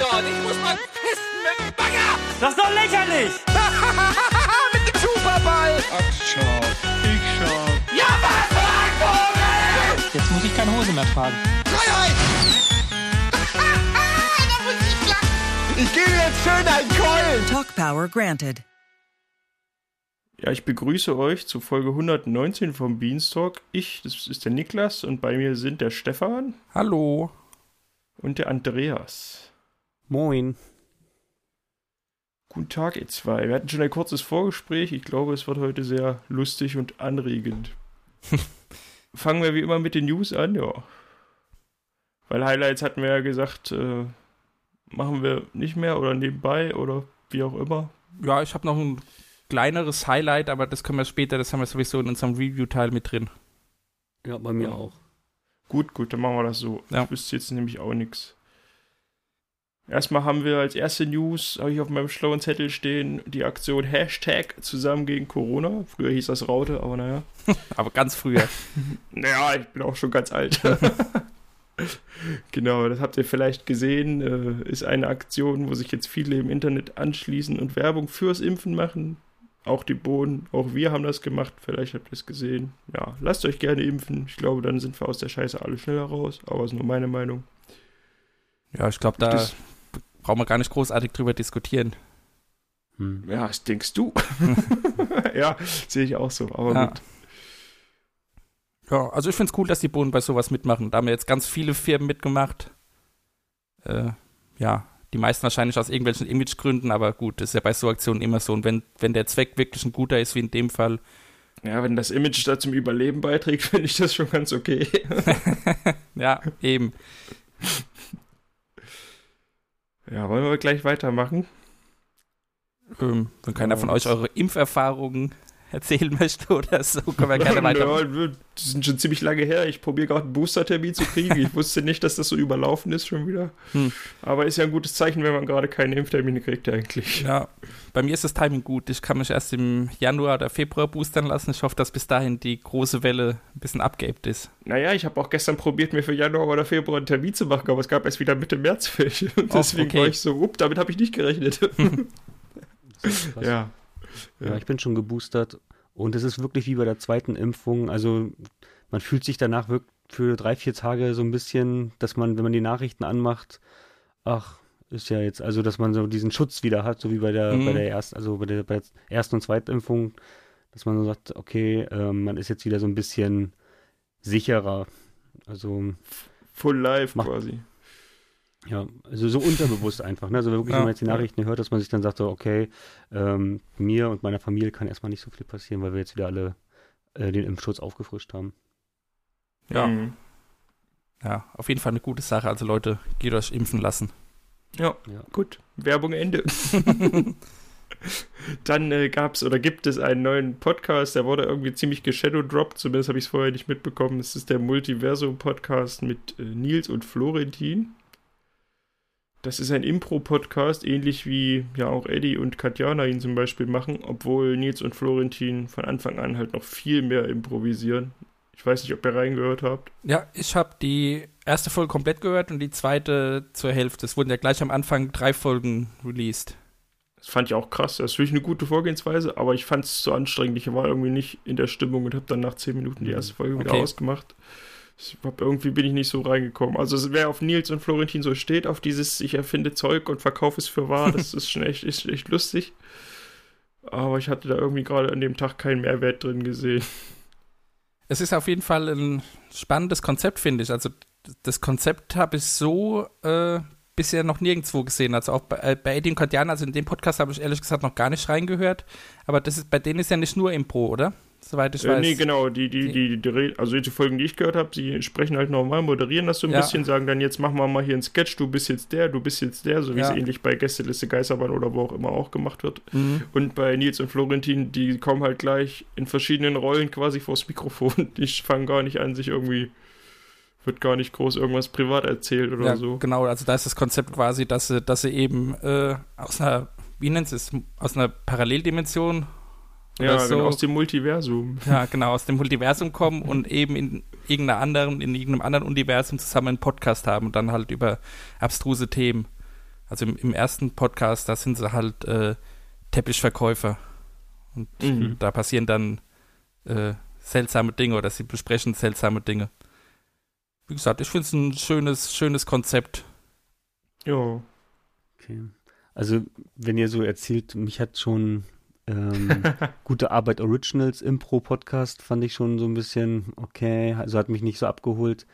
dort. Ich muss mal pissen mit dem Bagger. Das ist doch lächerlich! mit dem Superball. Ach, schau. Ich schau. Ja, was, Frankvogel? Jetzt muss ich keine Hose mehr tragen. Freiheit. da muss ich lachen. Ich gebe jetzt schön einen Keulen. Talk Power granted. Ja, ich begrüße euch zu Folge 119 vom Beanstalk. Ich, das ist der Niklas und bei mir sind der Stefan Hallo. und der Andreas. Moin. Guten Tag, ihr zwei. Wir hatten schon ein kurzes Vorgespräch. Ich glaube, es wird heute sehr lustig und anregend. Fangen wir wie immer mit den News an, ja. Weil Highlights hatten wir ja gesagt, äh, machen wir nicht mehr oder nebenbei oder wie auch immer. Ja, ich habe noch ein kleineres Highlight, aber das können wir später, das haben wir sowieso in unserem Review-Teil mit drin. Ja, bei mir auch. Gut, gut, dann machen wir das so. Ja. Ich wüsste jetzt nämlich auch nichts. Erstmal haben wir als erste News, habe ich auf meinem schlauen Zettel stehen, die Aktion Hashtag zusammen gegen Corona. Früher hieß das Raute, aber naja. Aber ganz früher. Naja, ich bin auch schon ganz alt. genau, das habt ihr vielleicht gesehen. Äh, ist eine Aktion, wo sich jetzt viele im Internet anschließen und Werbung fürs Impfen machen. Auch die Bohnen, auch wir haben das gemacht. Vielleicht habt ihr es gesehen. Ja, lasst euch gerne impfen. Ich glaube, dann sind wir aus der Scheiße alle schneller raus. Aber ist nur meine Meinung. Ja, ich glaube, da Das- brauchen wir gar nicht großartig drüber diskutieren. Hm. Ja, was denkst du? ja, sehe ich auch so. Aber Ja. gut. Ja, also ich finde es cool, dass die Bohnen bei sowas mitmachen. Da haben ja jetzt ganz viele Firmen mitgemacht. Äh, ja, die meisten wahrscheinlich aus irgendwelchen Imagegründen, aber gut, das ist ja bei so Aktionen immer so. Und wenn, wenn der Zweck wirklich ein guter ist, wie in dem Fall, Ja, wenn das Image da zum Überleben beiträgt, finde ich das schon ganz okay. ja, eben. Ja, wollen wir gleich weitermachen? Ähm, wenn keiner von euch eure Impferfahrungen erzählen möchte oder so, können wir gerne weiter. Ja, das sind schon ziemlich lange her. Ich probiere gerade einen Booster-Termin zu kriegen. Ich wusste nicht, dass das so überlaufen ist schon wieder. Hm. Aber ist ja ein gutes Zeichen, wenn man gerade keine Impftermine kriegt eigentlich. Ja, bei mir ist das Timing gut. Ich kann mich erst im Januar oder Februar boostern lassen. Ich hoffe, dass bis dahin die große Welle ein bisschen abgeebbt ist. Naja, ich habe auch gestern probiert, mir für Januar oder Februar einen Termin zu machen, aber es gab erst wieder Mitte März welche. Und deswegen okay. war ich so, up, damit habe ich nicht gerechnet. Krass. Ja. Ja, ich bin schon geboostert und es ist wirklich wie bei der zweiten Impfung. Also man fühlt sich danach wirklich für drei, vier Tage so ein bisschen, dass man, wenn man die Nachrichten anmacht, ach, ist ja jetzt, also dass man so diesen Schutz wieder hat, so wie bei der, Mhm. bei der ersten, also bei der, bei der ersten und zweiten Impfung, dass man so sagt, okay, ähm, man ist jetzt wieder so ein bisschen sicherer. Also Full live Mach- quasi. Ja, also so unterbewusst einfach. Ne? Also wirklich, Ja, wenn man jetzt die ja. Nachrichten hört, dass man sich dann sagt, so, okay, ähm, mir und meiner Familie kann erstmal nicht so viel passieren, weil wir jetzt wieder alle äh, den Impfschutz aufgefrischt haben. Ja, Mhm. ja, auf jeden Fall eine gute Sache. Also Leute, geht euch impfen lassen. Ja, Ja. gut. Werbung Ende. Dann äh, gab es oder gibt es einen neuen Podcast, der wurde irgendwie ziemlich geshadowdropped, zumindest habe ich es vorher nicht mitbekommen. Es ist der Multiversum-Podcast mit äh, Nils und Florentin. Das ist ein Impro-Podcast, ähnlich wie ja auch Eddie und Katjana ihn zum Beispiel machen, obwohl Nils und Florentin von Anfang an halt noch viel mehr improvisieren. Ich weiß nicht, ob ihr reingehört habt. Ja, ich habe die erste Folge komplett gehört und die zweite zur Hälfte. Es wurden ja gleich am Anfang drei Folgen released. Das fand ich auch krass. Das ist wirklich eine gute Vorgehensweise, aber ich fand es zu anstrengend. Ich war irgendwie nicht in der Stimmung und habe dann nach 10 Minuten die erste Folge wieder Okay. ausgemacht. Ich hab, irgendwie bin ich nicht so reingekommen. Also wer auf Nils und Florentin so steht, auf dieses ich erfinde Zeug und verkaufe es für wahr, das ist schon echt, ist echt lustig. Aber ich hatte da irgendwie gerade an dem Tag keinen Mehrwert drin gesehen. Es ist auf jeden Fall ein spannendes Konzept, finde ich. Also das Konzept habe ich so äh, bisher noch nirgendwo gesehen. Also auch bei, äh, bei Eddie und Katjana, also in dem Podcast habe ich ehrlich gesagt noch gar nicht reingehört. Aber das ist, bei denen ist ja nicht nur Impro, oder? Soweit ich Äh, weiß. nee, genau, die, die, die, die, also die Folgen, die ich gehört habe, sie sprechen halt normal, moderieren das so ein Ja. bisschen, sagen dann, jetzt machen wir mal hier einen Sketch, du bist jetzt der, du bist jetzt der, so wie Ja. es ähnlich bei Gästeliste Geisterbahn oder wo auch immer auch gemacht wird. Mhm. Und bei Nils und Florentin, die kommen halt gleich in verschiedenen Rollen quasi vors Mikrofon. Die fangen gar nicht an, sich irgendwie, wird gar nicht groß irgendwas privat erzählt oder Ja, so. genau. Also da ist das Konzept quasi, dass sie, dass sie eben äh, aus einer, wie nennt es, aus einer Paralleldimension Ja, oder so. genau, aus dem Multiversum. Ja, genau, aus dem Multiversum kommen und eben in irgendeiner anderen, in irgendeinem anderen Universum zusammen einen Podcast haben und dann halt über abstruse Themen. Also im, im ersten Podcast, da sind sie halt äh, Teppichverkäufer. Und Mhm. da passieren dann äh, seltsame Dinge oder sie besprechen seltsame Dinge. Wie gesagt, ich finde es ein schönes, schönes Konzept. Ja. Okay. Also, wenn ihr so erzählt, mich hat schon ähm, gute Arbeit Originals Impro-Podcast, fand ich schon so ein bisschen okay. Also hat mich nicht so abgeholt.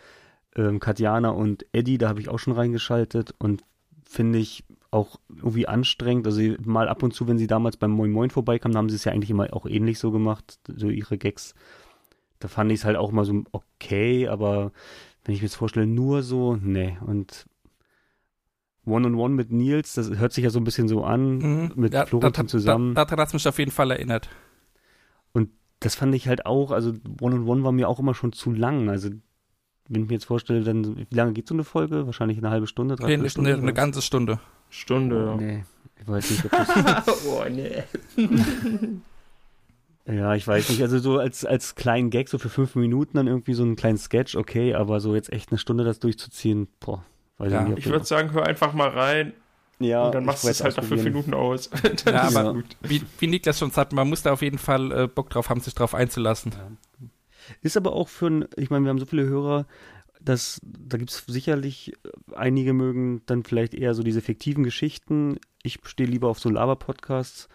Ähm, Katjana und Eddie, da habe ich auch schon reingeschaltet und finde ich auch irgendwie anstrengend. Also mal ab und zu, wenn sie damals beim Moin Moin vorbeikamen, haben sie es ja eigentlich immer auch ähnlich so gemacht, so ihre Gags. Da fand ich es halt auch mal so okay, aber wenn ich mir jetzt vorstelle, nur so, nee. Und One-on-One mit Nils, das hört sich ja so ein bisschen so an, Mhm. mit Ja, Florentin da- zusammen. Da, daran hat es mich auf jeden Fall erinnert. das fand ich halt auch, also One-on-One war mir auch immer schon zu lang. Also wenn ich mir jetzt vorstelle, dann, wie lange geht so eine Folge? Wahrscheinlich eine halbe Stunde, Nee, dreiviertel eine, Stunde? eine, ganze Stunde. Stunde, ja. Nee, ich weiß nicht, ob das, oh, nee. ja, ich weiß nicht, also so als, als kleinen Gag, so für fünf Minuten dann irgendwie so einen kleinen Sketch, okay, aber so jetzt echt eine Stunde das durchzuziehen, boah, weiß Ja, ich nicht. Ich würde sagen, hör einfach mal rein ja, und dann machst du es halt nach fünf. Minuten aus. Dann Ja, aber- gut. Wie, wie Niklas schon sagt, man muss da auf jeden Fall äh, Bock drauf haben, sich drauf einzulassen. Ist aber auch für ein, ich meine, wir haben so viele Hörer, dass da gibt es sicherlich, äh, einige mögen dann vielleicht eher so diese fiktiven Geschichten. Ich stehe lieber auf so Laber-Podcasts.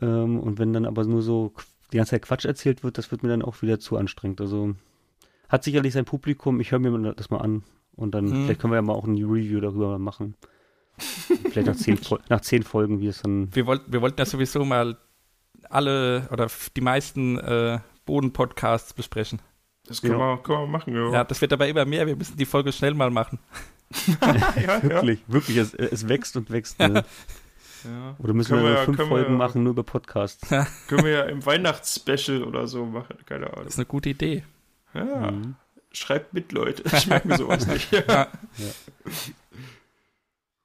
Ähm, und wenn dann aber nur so die ganze Zeit Quatsch erzählt wird, das wird mir dann auch wieder zu anstrengend. Also hat sicherlich sein Publikum, ich höre mir mal das mal an. Und dann, Mhm. vielleicht können wir ja mal auch ein Review darüber machen. vielleicht nach zehn, nach zehn Folgen, wie es dann. Wir, wollt, wir wollten ja sowieso mal alle oder die meisten äh, Boden-Podcasts besprechen. Das können, Ja. wir, können wir machen, ja. Ja, das wird aber immer mehr. Wir müssen die Folge schnell mal machen. ja, ja. Wirklich, wirklich, es, es wächst und wächst. Ne? ja. Oder müssen Können wir, wir fünf wir Folgen ja- machen, nur über Podcasts? Können wir ja im Weihnachtsspecial oder so machen, keine Ahnung. Das ist eine gute Idee. Ja, Mhm. Schreibt mit, Leute. Ich merke mir sowas nicht. Ja.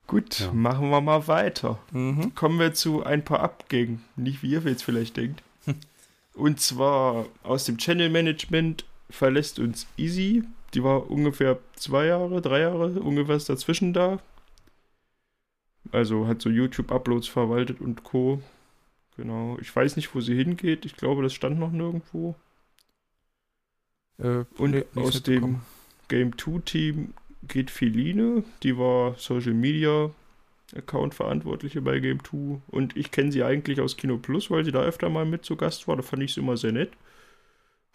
Gut, Ja. machen wir mal weiter. Mhm. Kommen wir zu ein paar Abgängen. Nicht wie ihr jetzt vielleicht denkt. Und zwar aus dem Channel Management verlässt uns Easy. Die war ungefähr zwei Jahre, drei Jahre, ungefähr dazwischen da. Also hat so YouTube-Uploads verwaltet und Co. Genau. Ich weiß nicht, wo sie hingeht. Ich glaube, das stand noch nirgendwo. Äh, Und nee, aus dem. Game 2 Team geht Feline, die war Social Media Account Verantwortliche bei Game 2 und ich kenne sie eigentlich aus Kino Plus, weil sie da öfter mal mit zu Gast war. Da fand ich sie immer sehr nett.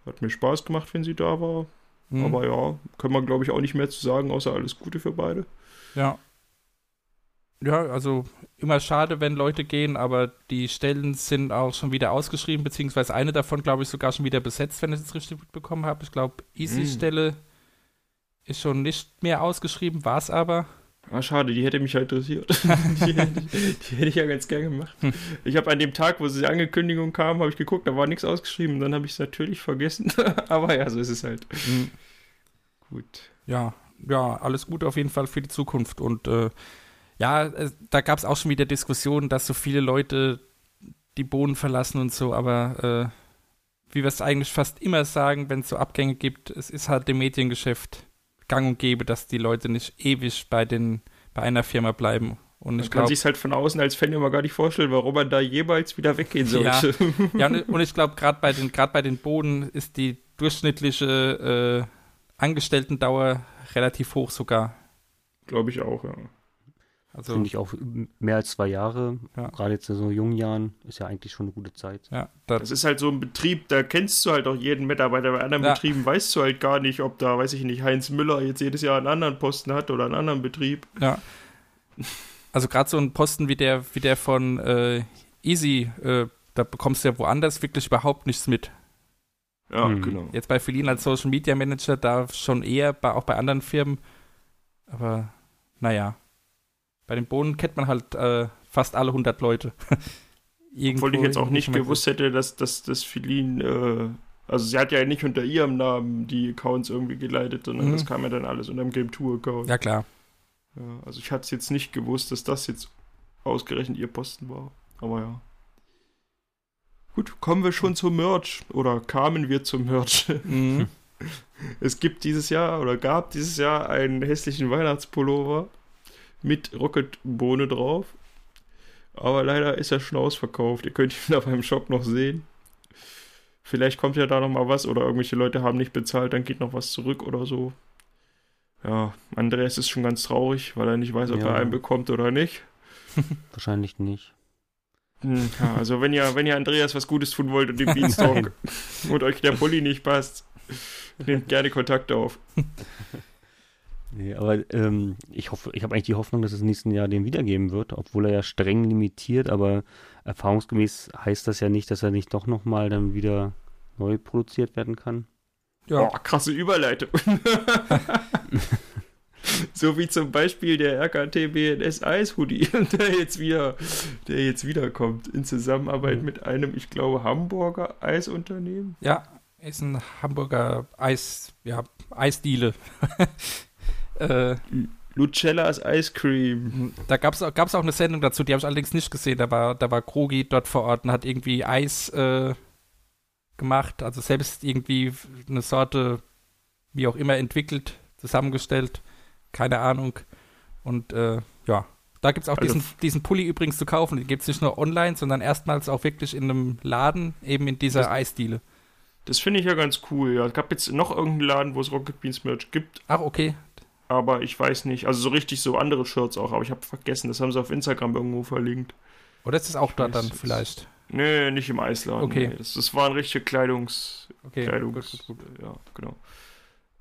Hat mir Spaß gemacht, wenn sie da war. Mhm. Aber ja, kann man glaube ich auch nicht mehr zu sagen, außer alles Gute für beide. Ja. Ja, also immer schade, wenn Leute gehen, aber die Stellen sind auch schon wieder ausgeschrieben, beziehungsweise eine davon, glaube ich, sogar schon wieder besetzt, wenn ich es richtig mitbekommen habe. Ich glaube, Easy-Stelle ist schon nicht mehr ausgeschrieben, war es aber. Ah, schade, die hätte mich ja interessiert. die, hätte, die hätte ich ja ganz gern gemacht. Hm. Ich habe an dem Tag, wo die Ankündigung kam, habe ich geguckt, da war nichts ausgeschrieben. Dann habe ich es natürlich vergessen. Aber ja, so ist es halt. Mhm. Gut. Ja, ja, alles gut auf jeden Fall für die Zukunft. Und äh, ja, äh, da gab es auch schon wieder Diskussionen, dass so viele Leute die Bohnen verlassen und so, aber äh, wie wir es eigentlich fast immer sagen, wenn es so Abgänge gibt, es ist halt dem Mediengeschäft gang und gäbe, dass die Leute nicht ewig bei den bei einer Firma bleiben. Und Man ich kann sich halt von außen als Fan immer gar nicht vorstellen, warum man da jemals wieder weggehen Ja. sollte. ja, und, und ich glaube, gerade bei den gerade bei den Bohnen ist die durchschnittliche äh, Angestellten-Dauer relativ hoch sogar. Glaube ich auch, ja. Also Finde ich auch mehr als zwei Jahre, Ja. gerade jetzt in so jungen Jahren, ist ja eigentlich schon eine gute Zeit. ja, da, Das ist halt so ein Betrieb, da kennst du halt auch jeden Mitarbeiter. Bei anderen Ja. Betrieben weißt du halt gar nicht, ob da, weiß ich nicht, Heinz Müller jetzt jedes Jahr einen anderen Posten hat oder einen anderen Betrieb. Ja. Also gerade so ein Posten wie der, wie der von äh, Easy, äh, da bekommst du ja woanders wirklich überhaupt nichts mit. Ja, Mhm. genau. Jetzt bei Feline als Social Media Manager da schon eher, bei, auch bei anderen Firmen. Aber naja. Bei den Bohnen kennt man halt äh, fast alle 100 Leute. Obwohl ich jetzt auch nicht gewusst hätte, dass, dass das Filin, äh, also sie hat ja nicht unter ihrem Namen die Accounts irgendwie geleitet, sondern Mhm. das kam ja dann alles unter dem Game 2 Account. Ja, klar. Ja, also ich hatte es jetzt nicht gewusst, dass das jetzt ausgerechnet ihr Posten war. Aber ja. Gut, kommen wir schon zum Merch. Oder kamen wir zum Merch. Mhm. Es gibt dieses Jahr oder gab dieses Jahr einen hässlichen Weihnachtspullover mit Rocketbohne drauf. Aber leider ist er schon ausverkauft. Ihr könnt ihn auf meinem Shop noch sehen. Vielleicht kommt ja da noch mal was oder irgendwelche Leute haben nicht bezahlt, dann geht noch was zurück oder so. Ja, Andreas ist schon ganz traurig, weil er nicht weiß, ob Ja. er einen bekommt oder nicht. Wahrscheinlich nicht. Hm, Ja, also wenn ihr, wenn ihr Andreas was Gutes tun wollt und dem Beanstalk und euch der Pulli nicht passt, nehmt gerne Kontakt auf. Nee, aber ähm, ich hoffe, ich habe eigentlich die Hoffnung, dass es nächsten Jahr den wiedergeben wird, obwohl er ja streng limitiert, aber erfahrungsgemäß heißt das ja nicht, dass er nicht doch nochmal dann wieder neu produziert werden kann. Ja, Boah, krasse Überleitung. so wie zum Beispiel der RKT BNS Eis Hoodie, der jetzt wieder, der jetzt wiederkommt in Zusammenarbeit mit einem, ich glaube, Hamburger Eisunternehmen. ja, ist ein Hamburger Eis, ja, Eisdiele. äh, Lucellas Ice Cream. da gab es gab's auch eine Sendung dazu, die habe ich allerdings nicht gesehen. Da war, da war Krogi dort vor Ort und hat irgendwie Eis äh, gemacht, also selbst irgendwie eine Sorte, wie auch immer, entwickelt, zusammengestellt. Keine Ahnung. Und äh, ja, da gibt es auch Also diesen, diesen Pulli übrigens zu kaufen. Den gibt es nicht nur online, sondern erstmals auch wirklich in einem Laden, eben in dieser Das- Eisdiele. Das finde ich ja ganz cool. Ja, es gab jetzt noch irgendeinen Laden, wo es Rocket Beans Merch gibt, Ach, okay. Aber ich weiß nicht. Also so richtig so andere Shirts auch, aber ich habe vergessen, das haben sie auf Instagram irgendwo verlinkt. Oder ist es auch weiß dann vielleicht? Nee, nicht im Eisladen. Okay. Nee. Das, das waren richtige Kleidungs, Okay, Kleidungs, gut, gut, gut. ja, genau.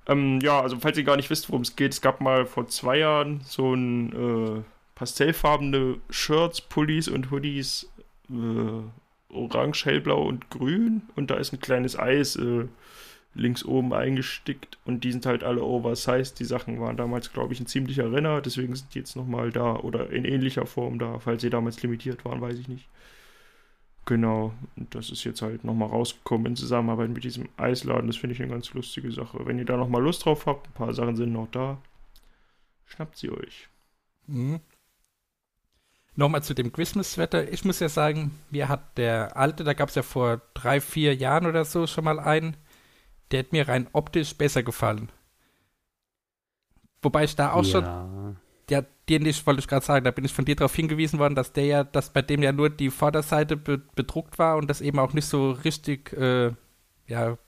Ähm, ja, also falls ihr gar nicht wisst, worum es geht, es gab mal vor zwei Jahren so ein äh, pastellfarbene Shirts, Pullis und Hoodies, äh, orange, hellblau und grün und da ist ein kleines Eis äh, links oben eingestickt und die sind halt alle oversized. Die Sachen waren damals, glaube ich, ein ziemlicher Renner, deswegen sind die jetzt nochmal da oder in ähnlicher Form da, falls sie damals limitiert waren, weiß ich nicht. Genau, und das ist jetzt halt nochmal rausgekommen in Zusammenarbeit mit diesem Eisladen. Das finde ich eine ganz lustige Sache. Wenn ihr da nochmal Lust drauf habt, ein paar Sachen sind noch da, schnappt sie euch. Mhm. Nochmal zu dem Christmas-Wetter. Ich muss ja sagen, mir hat der alte, da gab es ja vor drei, vier Jahren oder so schon mal einen, der hat mir rein optisch besser gefallen. Wobei ich da auch schon, ja. ja, dir nicht, wollte ich gerade sagen, da bin ich von dir darauf hingewiesen worden, dass der ja, dass bei dem ja nur die Vorderseite be bedruckt war und das eben auch nicht so richtig, äh, ja,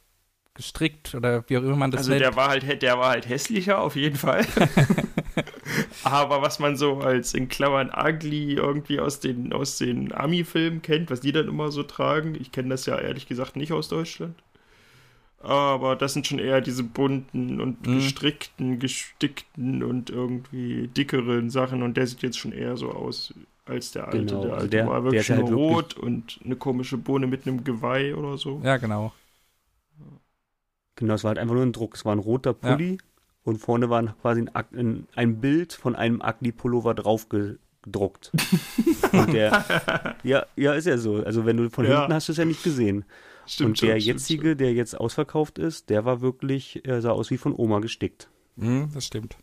gestrickt oder wie auch immer man das Also nennt. der war halt, der war halt hässlicher auf jeden Fall. Aber was man so als in Klammern ugly irgendwie aus den, aus den Ami-Filmen kennt, was die dann immer so tragen, ich kenne das ja ehrlich gesagt nicht aus Deutschland. Aber das sind schon eher diese bunten und Mhm. gestrickten, gestickten und irgendwie dickeren Sachen und der sieht jetzt schon eher so aus als der alte. Genau, der also alte der- war der wirklich ist halt nur wirklich- rot und eine komische Bohne mit einem Geweih oder so. ja, genau. Genau, es war halt einfach nur ein Druck. Es war ein roter Pulli und vorne war quasi ein, ein, ein Bild von einem Ugly-Pullover drauf ge- gedruckt. und der, ja, ja, ist ja so. Also wenn du von Ja. hinten hast du es ja nicht gesehen. Stimmt und der stimmt jetzige, der jetzt ausverkauft ist, der war wirklich, er sah aus wie von Oma gestickt. Mhm, das stimmt.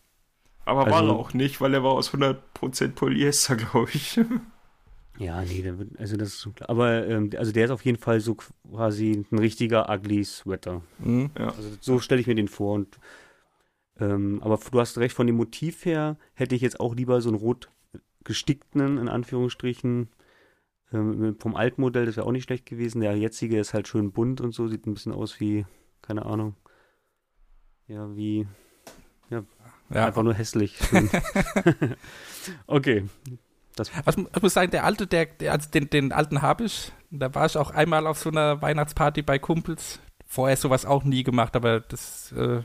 Aber war Also- er auch nicht, weil er war aus 100% Polyester, glaube ich. Ja, nee, also das ist klar. Aber ähm, also der ist auf jeden Fall so quasi ein richtiger Ugly Sweater. Mhm. Also so stelle ich mir den vor. Und, ähm, aber du hast recht, von dem Motiv her hätte ich jetzt auch lieber so einen rot gestickten, in Anführungsstrichen, ähm, vom alten Modell, das wäre auch nicht schlecht gewesen. Der jetzige ist halt schön bunt und so, sieht ein bisschen aus wie, keine Ahnung, ja, wie Ja, einfach nur hässlich. Okay. Das, Also, ich muss sagen, der alte, der, der also den, den alten habe ich. Da war ich auch einmal auf so einer Weihnachtsparty bei Kumpels. Vorher sowas auch nie gemacht, aber das äh,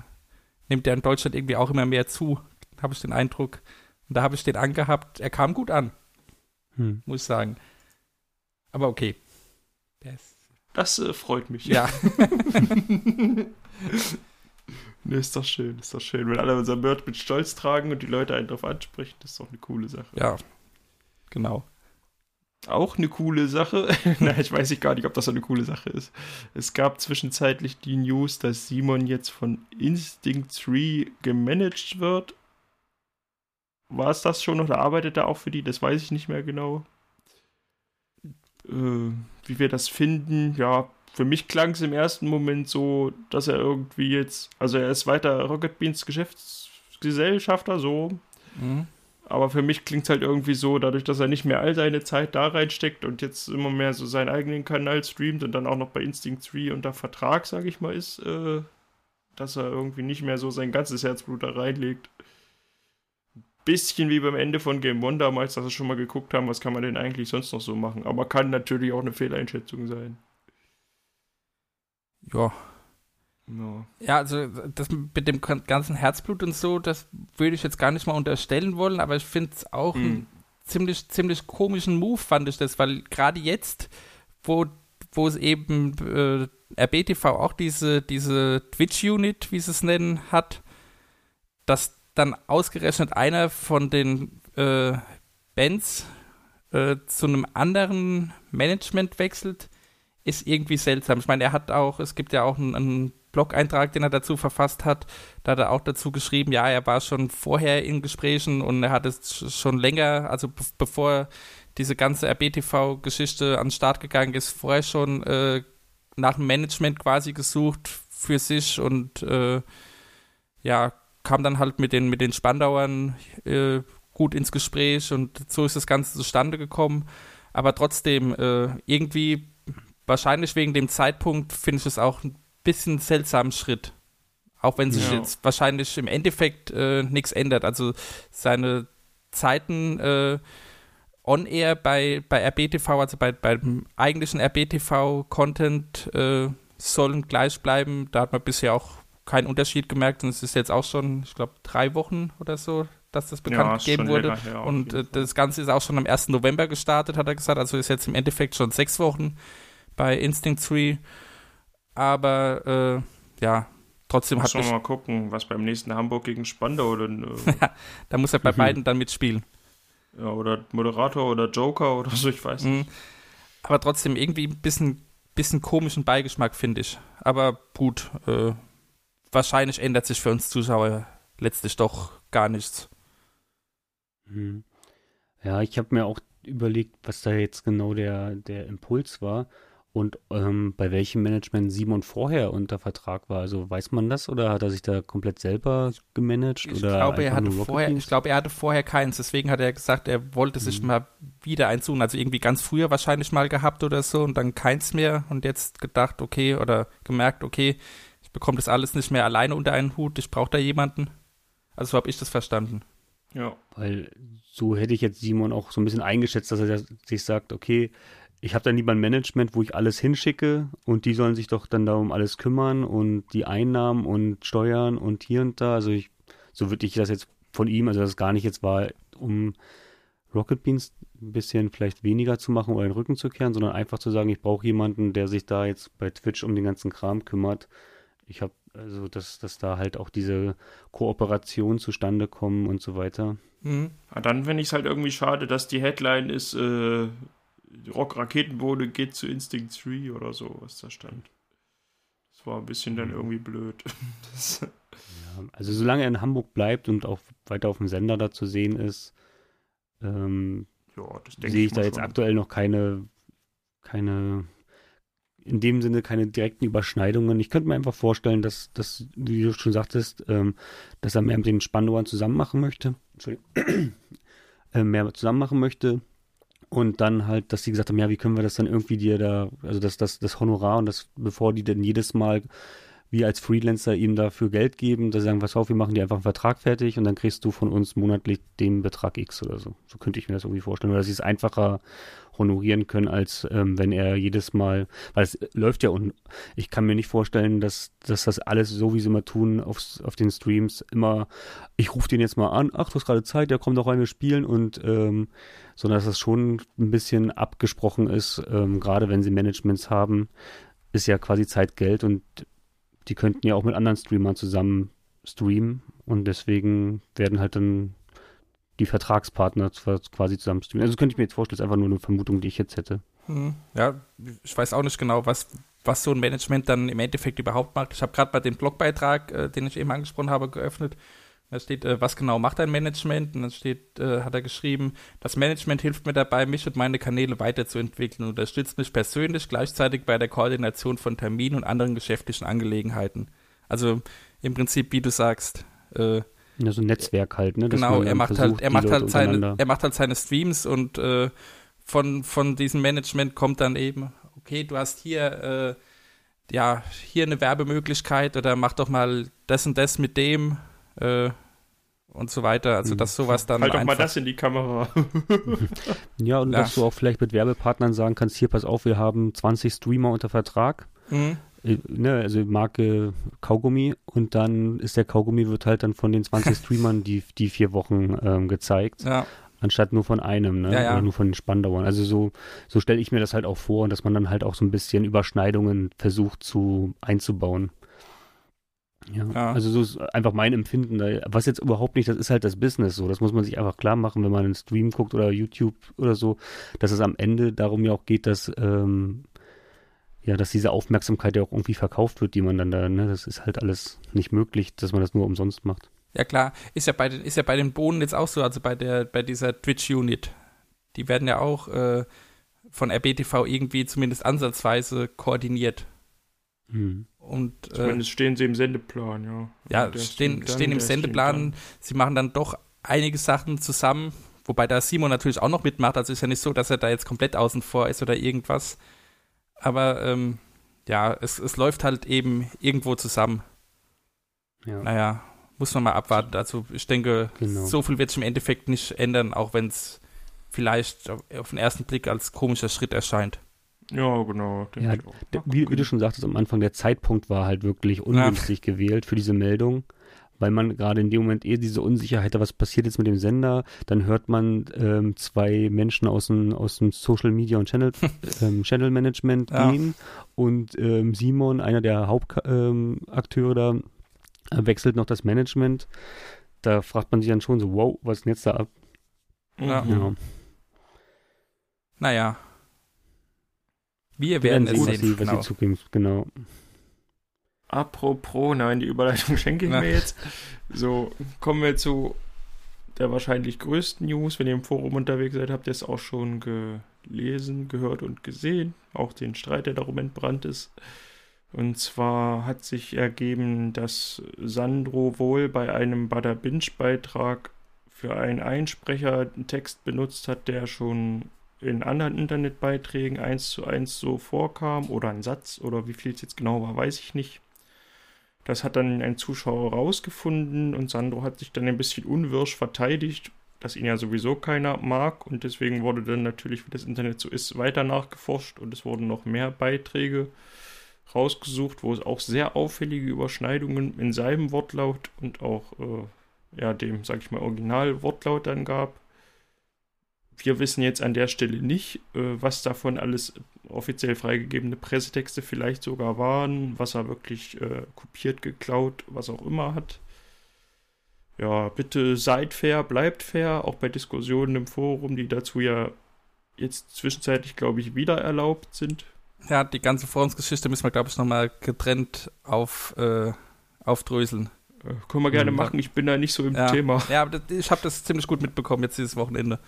nimmt ja in Deutschland irgendwie auch immer mehr zu, habe ich den Eindruck. Und da habe ich den angehabt. Er kam gut an, hm. muss ich sagen. Aber okay. Ist, Das äh, freut mich. ja, Ne, ist doch schön, ist doch schön. Wenn alle unser Merch mit Stolz tragen und die Leute einen darauf ansprechen, das ist doch eine coole Sache. ja, genau. Auch eine coole Sache. Na, ich weiß nicht gar nicht, ob das so eine coole Sache ist. Es gab zwischenzeitlich die News, dass Simon jetzt von Instinct 3 gemanagt wird. War es das schon oder arbeitet er auch für die? Das weiß ich nicht mehr genau. Äh, wie wir das finden, ja, für mich klang es im ersten Moment so, dass er irgendwie jetzt, also er ist weiter Rocket Beans Geschäftsgesellschafter, so, Mhm. Aber für mich klingt es halt irgendwie so, dadurch, dass er nicht mehr all seine Zeit da reinsteckt und jetzt immer mehr so seinen eigenen Kanal streamt und dann auch noch bei Instinct 3 unter Vertrag, sage ich mal, ist, äh, dass er irgendwie nicht mehr so sein ganzes Herzblut da reinlegt. Bisschen wie beim Ende von Game One damals, dass wir schon mal geguckt haben, was kann man denn eigentlich sonst noch so machen. Aber kann natürlich auch eine Fehleinschätzung sein. Ja. Ja. Ja, also das mit dem ganzen Herzblut und so, das würde ich jetzt gar nicht mal unterstellen wollen, aber ich finde es auch Mhm. einen ziemlich, ziemlich komischen Move, fand ich das, weil gerade jetzt, wo, wo es eben äh, RBTV auch diese, diese Twitch-Unit, wie sie es nennen, hat, dass dann ausgerechnet einer von den äh, Bands äh, zu einem anderen Management wechselt, ist irgendwie seltsam. Ich meine, er hat auch, es gibt ja auch einen, einen Blog-Eintrag, den er dazu verfasst hat. Da hat er auch dazu geschrieben, ja, er war schon vorher in Gesprächen und er hat es sch- schon länger, also be bevor diese ganze RBTV-Geschichte an den Start gegangen ist, vorher schon äh, nach dem Management quasi gesucht für sich und äh, ja, kam dann halt mit den, mit den Spandauern äh, gut ins Gespräch und so ist das Ganze zustande gekommen. Aber trotzdem, äh, irgendwie, wahrscheinlich wegen dem Zeitpunkt, finde ich es auch ein bisschen seltsamen Schritt. Auch wenn sich Ja. jetzt wahrscheinlich im Endeffekt äh, nichts ändert. Also seine Zeiten äh, on-air bei, bei RBTV, also bei, beim eigentlichen RBTV-Content, äh, sollen gleich bleiben. Da hat man bisher auch keinen Unterschied gemerkt und es ist jetzt auch schon, ich glaube, drei Wochen oder so, dass das bekannt ist gegeben wurde. und äh, das Ganze ist auch schon am 1. November gestartet, hat er gesagt. Also ist jetzt im Endeffekt schon sechs Wochen bei Instinct 3. Aber äh, ja, trotzdem hat Muss man mich, mal gucken, was beim nächsten Hamburg gegen Spandau dann. Äh, da muss er bei Mhm. beiden dann mitspielen. ja, oder Moderator oder Joker oder so, ich weiß nicht. Mhm. Aber trotzdem irgendwie ein bisschen, bisschen komischen Beigeschmack, finde ich. Aber gut, äh, wahrscheinlich ändert sich für uns Zuschauer letztlich doch gar nichts. Mhm. Ja, ich habe mir auch überlegt, was da jetzt genau der, der Impuls war und ähm, bei welchem Management Simon vorher unter Vertrag war. Also weiß man das oder hat er sich da komplett selber gemanagt? Ich oder glaube, er hatte vorher, ich glaube, er hatte vorher keins. Deswegen hat er gesagt, er wollte sich Mhm. mal wieder einsuchen. Also irgendwie ganz früher wahrscheinlich mal gehabt oder so und dann keins mehr und jetzt gedacht, okay, oder gemerkt, okay, bekomme das alles nicht mehr alleine unter einen Hut. Ich brauche da jemanden. Also so habe ich das verstanden. Ja. Weil so hätte ich jetzt Simon auch so ein bisschen eingeschätzt, dass er sich sagt, okay, ich habe dann lieber ein Management, wo ich alles hinschicke und die sollen sich doch dann darum alles kümmern und die Einnahmen und Steuern und hier und da. Also ich, so würde ich das jetzt von ihm, also dass es gar nicht jetzt war, um Rocket Beans ein bisschen vielleicht weniger zu machen oder den Rücken zu kehren, sondern einfach zu sagen, ich brauche jemanden, der sich da jetzt bei Twitch um den ganzen Kram kümmert. Ich habe also, dass, dass da halt auch diese Kooperation zustande kommen und so weiter. Mhm. Ja, dann finde ich es halt irgendwie schade, dass die Headline ist, äh, Rock Raketenbode geht zu Instinct 3 oder so, was da stand. Das war ein bisschen dann irgendwie blöd. Das, Ja, also solange er in Hamburg bleibt und auch weiter auf dem Sender da zu sehen ist, ähm, ja, sehe ich da mal jetzt schon. aktuell noch keine, keine, in dem Sinne keine direkten Überschneidungen. Ich könnte mir einfach vorstellen, dass, dass wie du schon sagtest, ähm, dass er mehr mit den Spandauern zusammen machen möchte. Entschuldigung. äh, mehr zusammen machen möchte. Und dann halt, dass sie gesagt haben, ja, wie können wir das dann irgendwie dir da, also das, das, das Honorar und das, bevor die dann jedes Mal wir als Freelancer ihm dafür Geld geben, dass sie sagen, pass auf, wir machen dir einfach einen Vertrag fertig und dann kriegst du von uns monatlich den Betrag X oder so. So könnte ich mir das irgendwie vorstellen. Oder dass sie es einfacher honorieren können, als ähm, wenn er jedes Mal, weil es läuft ja und ich kann mir nicht vorstellen, dass, dass das alles so, wie sie immer tun, aufs, auf den Streams immer, ich rufe den jetzt mal an, ach, du hast gerade Zeit, der kommt auch rein, wir spielen und ähm, sondern dass das schon ein bisschen abgesprochen ist, ähm, gerade wenn sie Managements haben, ist ja quasi Zeit Geld und die könnten ja auch mit anderen Streamern zusammen streamen und deswegen werden halt dann die Vertragspartner quasi zusammen streamen. Also könnte ich mir jetzt vorstellen, das ist einfach nur eine Vermutung, die ich jetzt hätte. Mhm. Ja, ich weiß auch nicht genau, was, was so ein Management dann im Endeffekt überhaupt macht. Ich habe gerade mal den Blogbeitrag, äh, den ich eben angesprochen habe, geöffnet. Da steht, äh, was genau macht ein Management? Und dann steht, äh, hat er geschrieben, das Management hilft mir dabei, mich und meine Kanäle weiterzuentwickeln und unterstützt mich persönlich gleichzeitig bei der Koordination von Terminen und anderen geschäftlichen Angelegenheiten. Also im Prinzip, wie du sagst, äh, Ja, so ein Netzwerk halt, ne? genau, er macht halt, versucht, er die macht halt seine, er macht halt seine Streams und äh, von, von diesem Management kommt dann eben, okay, du hast hier, äh, ja, hier eine Werbemöglichkeit oder mach doch mal das und das mit dem äh, und so weiter. Also, Mhm. dass sowas dann Halt doch einfach, mal das in die Kamera. Ja, und Ja. dass du auch vielleicht mit Werbepartnern sagen kannst, hier, pass auf, wir haben 20 Streamer unter Vertrag. Mhm. Äh, Ne, also Marke Kaugummi und dann ist der Kaugummi wird halt dann von den 20 Streamern die, die vier Wochen ähm, gezeigt, ja, anstatt nur von einem, ne? Ja, ja. Oder nur von den Spandauern. Also so, so stelle ich mir das halt auch vor und dass man dann halt auch so ein bisschen Überschneidungen versucht zu einzubauen. Ja, Ja. also so ist einfach mein Empfinden. Was jetzt überhaupt nicht, das ist halt das Business so. Das muss man sich einfach klar machen, wenn man einen Stream guckt oder YouTube oder so, dass es am Ende darum ja auch geht, dass ähm, ja, dass diese Aufmerksamkeit ja auch irgendwie verkauft wird, die man dann da, ne, das ist halt alles nicht möglich, dass man das nur umsonst macht. ja klar, ist ja bei den, ist ja bei den Bohnen jetzt auch so, also bei der, bei dieser Twitch-Unit. Die werden ja auch äh, von RBTV irgendwie zumindest ansatzweise koordiniert. Hm. Und äh, Zumindest stehen sie im Sendeplan, ja. Ja, Der stehen, stehen im Sendeplan. Sie machen dann doch einige Sachen zusammen, wobei da Simon natürlich auch noch mitmacht. Also ist ja nicht so, dass er da jetzt komplett außen vor ist oder irgendwas. Aber ähm, ja, es, es läuft halt eben irgendwo zusammen. Ja, Naja, muss man mal abwarten. Also ich denke, Genau. so viel wird sich im Endeffekt nicht ändern, auch wenn es vielleicht auf den ersten Blick als komischer Schritt erscheint. Ja, genau. Ja. Der, wie, wie du schon sagtest am Anfang, der Zeitpunkt war halt wirklich ungünstig gewählt für diese Meldung, weil man gerade in dem Moment eh diese Unsicherheit hat, was passiert jetzt mit dem Sender. Dann hört man ähm, zwei Menschen aus dem, aus dem Social Media und Channel, ähm, Channel Management Ja. gehen und ähm, Simon, einer der Hauptakteure ähm, da, wechselt noch das Management. Da fragt man sich dann schon so, wow, was ist denn jetzt da ab? Ja. Ja. Naja. Wir Wir werden werden es sehen, sehen. was Genau. die Zukunft, genau. Apropos, nein, die Überleitung schenke ich Ja. mir jetzt. So, kommen wir zu der wahrscheinlich größten News. Wenn ihr im Forum unterwegs seid, habt ihr es auch schon gelesen, gehört und gesehen. Auch den Streit, der darum entbrannt ist. Und zwar hat sich ergeben, dass Sandro wohl bei einem Bada Binge-Beitrag für einen Einsprecher einen Text benutzt hat, der schon in anderen Internetbeiträgen eins zu eins so vorkam oder ein Satz oder wie viel es jetzt genau war, weiß ich nicht. Das hat dann ein Zuschauer rausgefunden und Sandro hat sich dann ein bisschen unwirsch verteidigt, dass ihn ja sowieso keiner mag und deswegen wurde dann natürlich, wie das Internet so ist, weiter nachgeforscht und es wurden noch mehr Beiträge rausgesucht, wo es auch sehr auffällige Überschneidungen in seinem Wortlaut und auch äh, ja, dem, sag ich mal, Originalwortlaut dann gab. Wir wissen jetzt an der Stelle nicht, äh, was davon alles offiziell freigegebene Pressetexte vielleicht sogar waren, was er wirklich äh, kopiert, geklaut, was auch immer hat. Ja, bitte seid fair, bleibt fair, auch bei Diskussionen im Forum, die dazu ja jetzt zwischenzeitlich, glaube ich, wieder erlaubt sind. Ja, die ganze Forumsgeschichte müssen wir, glaube ich, nochmal getrennt auf, äh, aufdröseln. Äh, können wir gerne Mhm. machen, ich bin da nicht so im Ja, Thema. ja ich habe das ziemlich gut mitbekommen jetzt dieses Wochenende.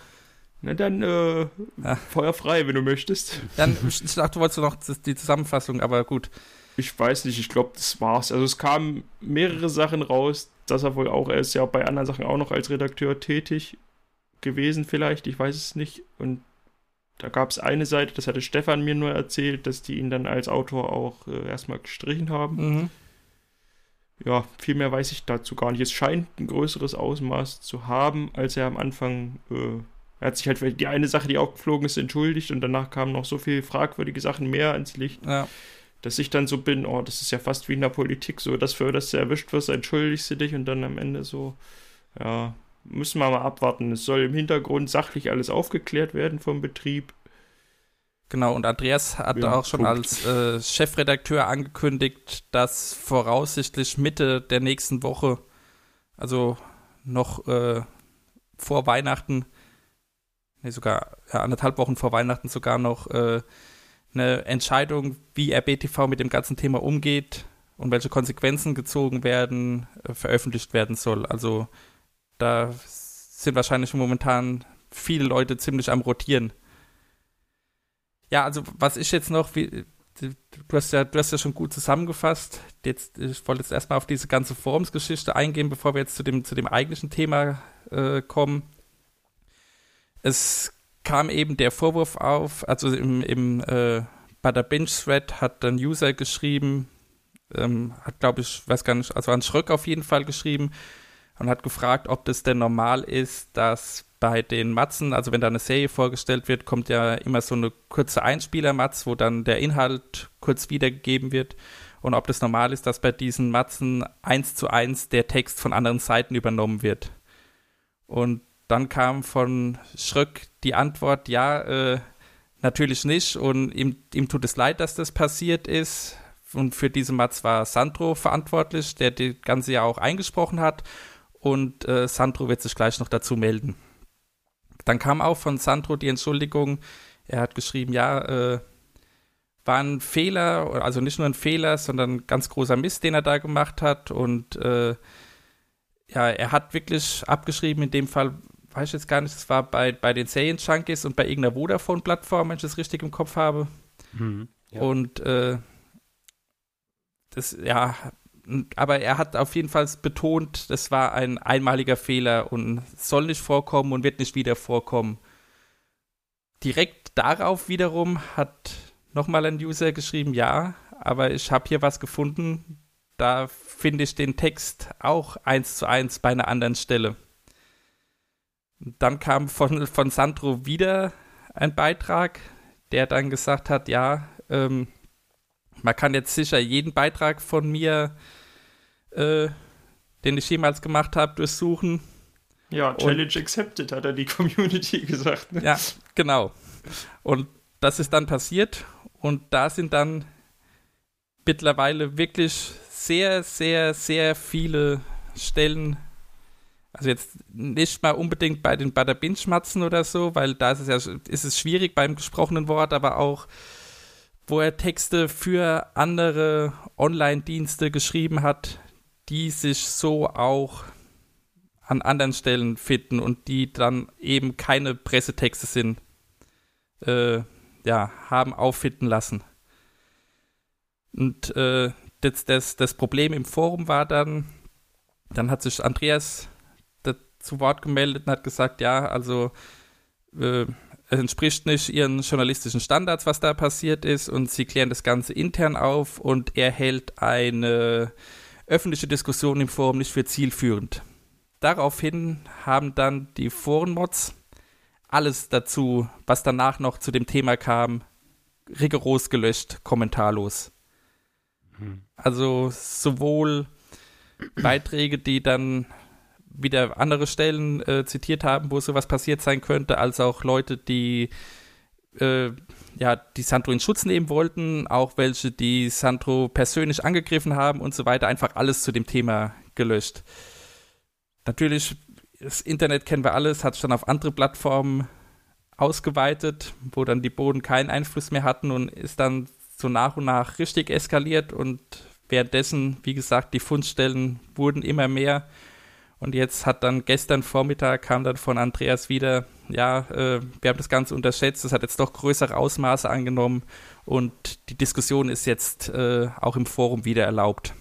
Na dann, äh, Ja. Feuer frei, wenn du möchtest. Dann, ich dachte, du wolltest noch die Zusammenfassung, aber gut. Ich weiß nicht, ich glaube, das war's. Also es kamen mehrere Sachen raus, dass er wohl auch, er ist ja bei anderen Sachen auch noch als Redakteur tätig gewesen vielleicht, ich weiß es nicht. Und da gab es eine Seite, das hatte Stefan mir nur erzählt, dass die ihn dann als Autor auch äh, erstmal gestrichen haben. Mhm. Ja, viel mehr weiß ich dazu gar nicht. Es scheint ein größeres Ausmaß zu haben, als er am Anfang, äh, er hat sich halt für die eine Sache, die aufgeflogen ist, entschuldigt und danach kamen noch so viele fragwürdige Sachen mehr ans Licht Ja, dass ich dann so bin, oh, das ist ja fast wie in der Politik so, dass für das du erwischt wirst, entschuldigst du dich und dann am Ende so, ja, müssen wir mal abwarten. Es soll im Hintergrund sachlich alles aufgeklärt werden vom Betrieb. genau. Und Andreas hatte Ja, auch schon Punkt. als äh, Chefredakteur angekündigt, dass voraussichtlich Mitte der nächsten Woche, also noch äh, vor Weihnachten, nee, sogar ja, anderthalb Wochen vor Weihnachten sogar noch äh, eine Entscheidung, wie RBTV mit dem ganzen Thema umgeht und welche Konsequenzen gezogen werden, äh, veröffentlicht werden soll. Also da sind wahrscheinlich momentan viele Leute ziemlich am Rotieren. Ja, also was ich jetzt noch, wie, du hast ja, du hast ja schon gut zusammengefasst. Jetzt, ich wollte jetzt erstmal auf diese ganze Forumsgeschichte eingehen, bevor wir jetzt zu dem, zu dem eigentlichen Thema äh, kommen. Es kam eben der Vorwurf auf, also im, im äh, bei der Binge-Thread hat ein User geschrieben, ähm, hat glaube ich, weiß gar nicht, also ein Schröck auf jeden Fall geschrieben und hat gefragt, ob das denn normal ist, dass bei den Matzen, also wenn da eine Serie vorgestellt wird, kommt ja immer so eine kurze Einspieler-Matz, wo dann der Inhalt kurz wiedergegeben wird. Und ob das normal ist, dass bei diesen Matzen eins zu eins der Text von anderen Seiten übernommen wird. Und dann kam von Schröck die Antwort, ja, äh, natürlich nicht. Und ihm, ihm tut es leid, dass das passiert ist. Und für diese Matz war Sandro verantwortlich, der die ganze ja auch eingesprochen hat. Und äh, Sandro wird sich gleich noch dazu melden. Dann kam auch von Sandro die Entschuldigung. Er hat geschrieben, ja, äh, war ein Fehler, also nicht nur ein Fehler, sondern ein ganz großer Mist, den er da gemacht hat. Und äh, ja, er hat wirklich abgeschrieben, in dem Fall, weiß ich jetzt gar nicht, es war bei, bei den Serien Junkies und bei irgendeiner Vodafone-Plattform, wenn ich das richtig im Kopf habe. Mhm, ja. Und äh, das, ja, aber er hat auf jeden Fall betont, das war ein einmaliger Fehler und soll nicht vorkommen und wird nicht wieder vorkommen. Direkt darauf wiederum hat nochmal ein User geschrieben, ja, aber ich habe hier was gefunden, da finde ich den Text auch eins zu eins bei einer anderen Stelle. Dann kam von, von Sandro wieder ein Beitrag, der dann gesagt hat, ja, ähm, man kann jetzt sicher jeden Beitrag von mir äh, den ich jemals gemacht habe, durchsuchen. Ja, Challenge und, accepted, hat er die Community gesagt. Ne? Ja, genau. Und das ist dann passiert und da sind dann mittlerweile wirklich sehr, sehr, sehr viele Stellen, also jetzt nicht mal unbedingt bei den der Binge-Matzen oder so, weil da ist es ja ist es schwierig beim gesprochenen Wort, aber auch wo er Texte für andere Online-Dienste geschrieben hat, die sich so auch an anderen Stellen finden und die dann eben keine Pressetexte sind, äh, ja, haben auffinden lassen. Und äh, das, das, das Problem im Forum war dann, dann hat sich Andreas zu Wort gemeldet und hat gesagt, ja, also äh, es entspricht nicht ihren journalistischen Standards, was da passiert ist und sie klären das Ganze intern auf und er hält eine öffentliche Diskussion im Forum nicht für zielführend. Daraufhin haben dann die Forenmods alles dazu, was danach noch zu dem Thema kam, rigoros gelöscht, kommentarlos. Hm. Also sowohl Beiträge, die dann wieder andere Stellen äh, zitiert haben, wo sowas passiert sein könnte, als auch Leute, die äh, ja, die Sandro in Schutz nehmen wollten, auch welche, die Sandro persönlich angegriffen haben und so weiter, einfach alles zu dem Thema gelöscht. Natürlich, das Internet kennen wir alles, hat sich dann auf andere Plattformen ausgeweitet, wo dann die Boden keinen Einfluss mehr hatten und ist dann so nach und nach richtig eskaliert und währenddessen, wie gesagt, die Fundstellen wurden immer mehr und jetzt hat dann gestern Vormittag kam dann von Andreas wieder, ja, äh, wir haben das Ganze unterschätzt, es hat jetzt doch größere Ausmaße angenommen und die Diskussion ist jetzt äh, auch im Forum wieder erlaubt.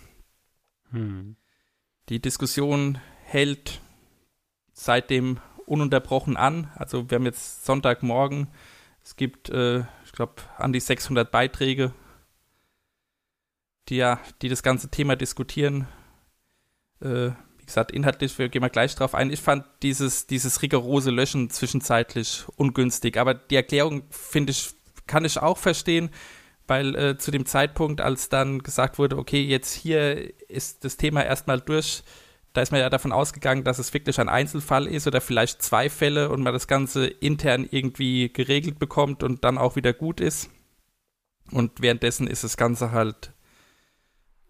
Hm. Die Diskussion hält seitdem ununterbrochen an. Also wir haben jetzt Sonntagmorgen, es gibt, äh, ich glaube, an die 600 Beiträge, die ja, die das ganze Thema diskutieren. Wie gesagt, inhaltlich, wir gehen mal gleich drauf ein. Ich fand dieses, dieses rigorose Löschen zwischenzeitlich ungünstig, aber die Erklärung, finde ich, kann ich auch verstehen, weil äh, zu dem Zeitpunkt, als dann gesagt wurde, okay, jetzt hier ist das Thema erstmal durch, da ist man ja davon ausgegangen, dass es wirklich ein Einzelfall ist oder vielleicht zwei Fälle und man das Ganze intern irgendwie geregelt bekommt und dann auch wieder gut ist. Und währenddessen ist das Ganze halt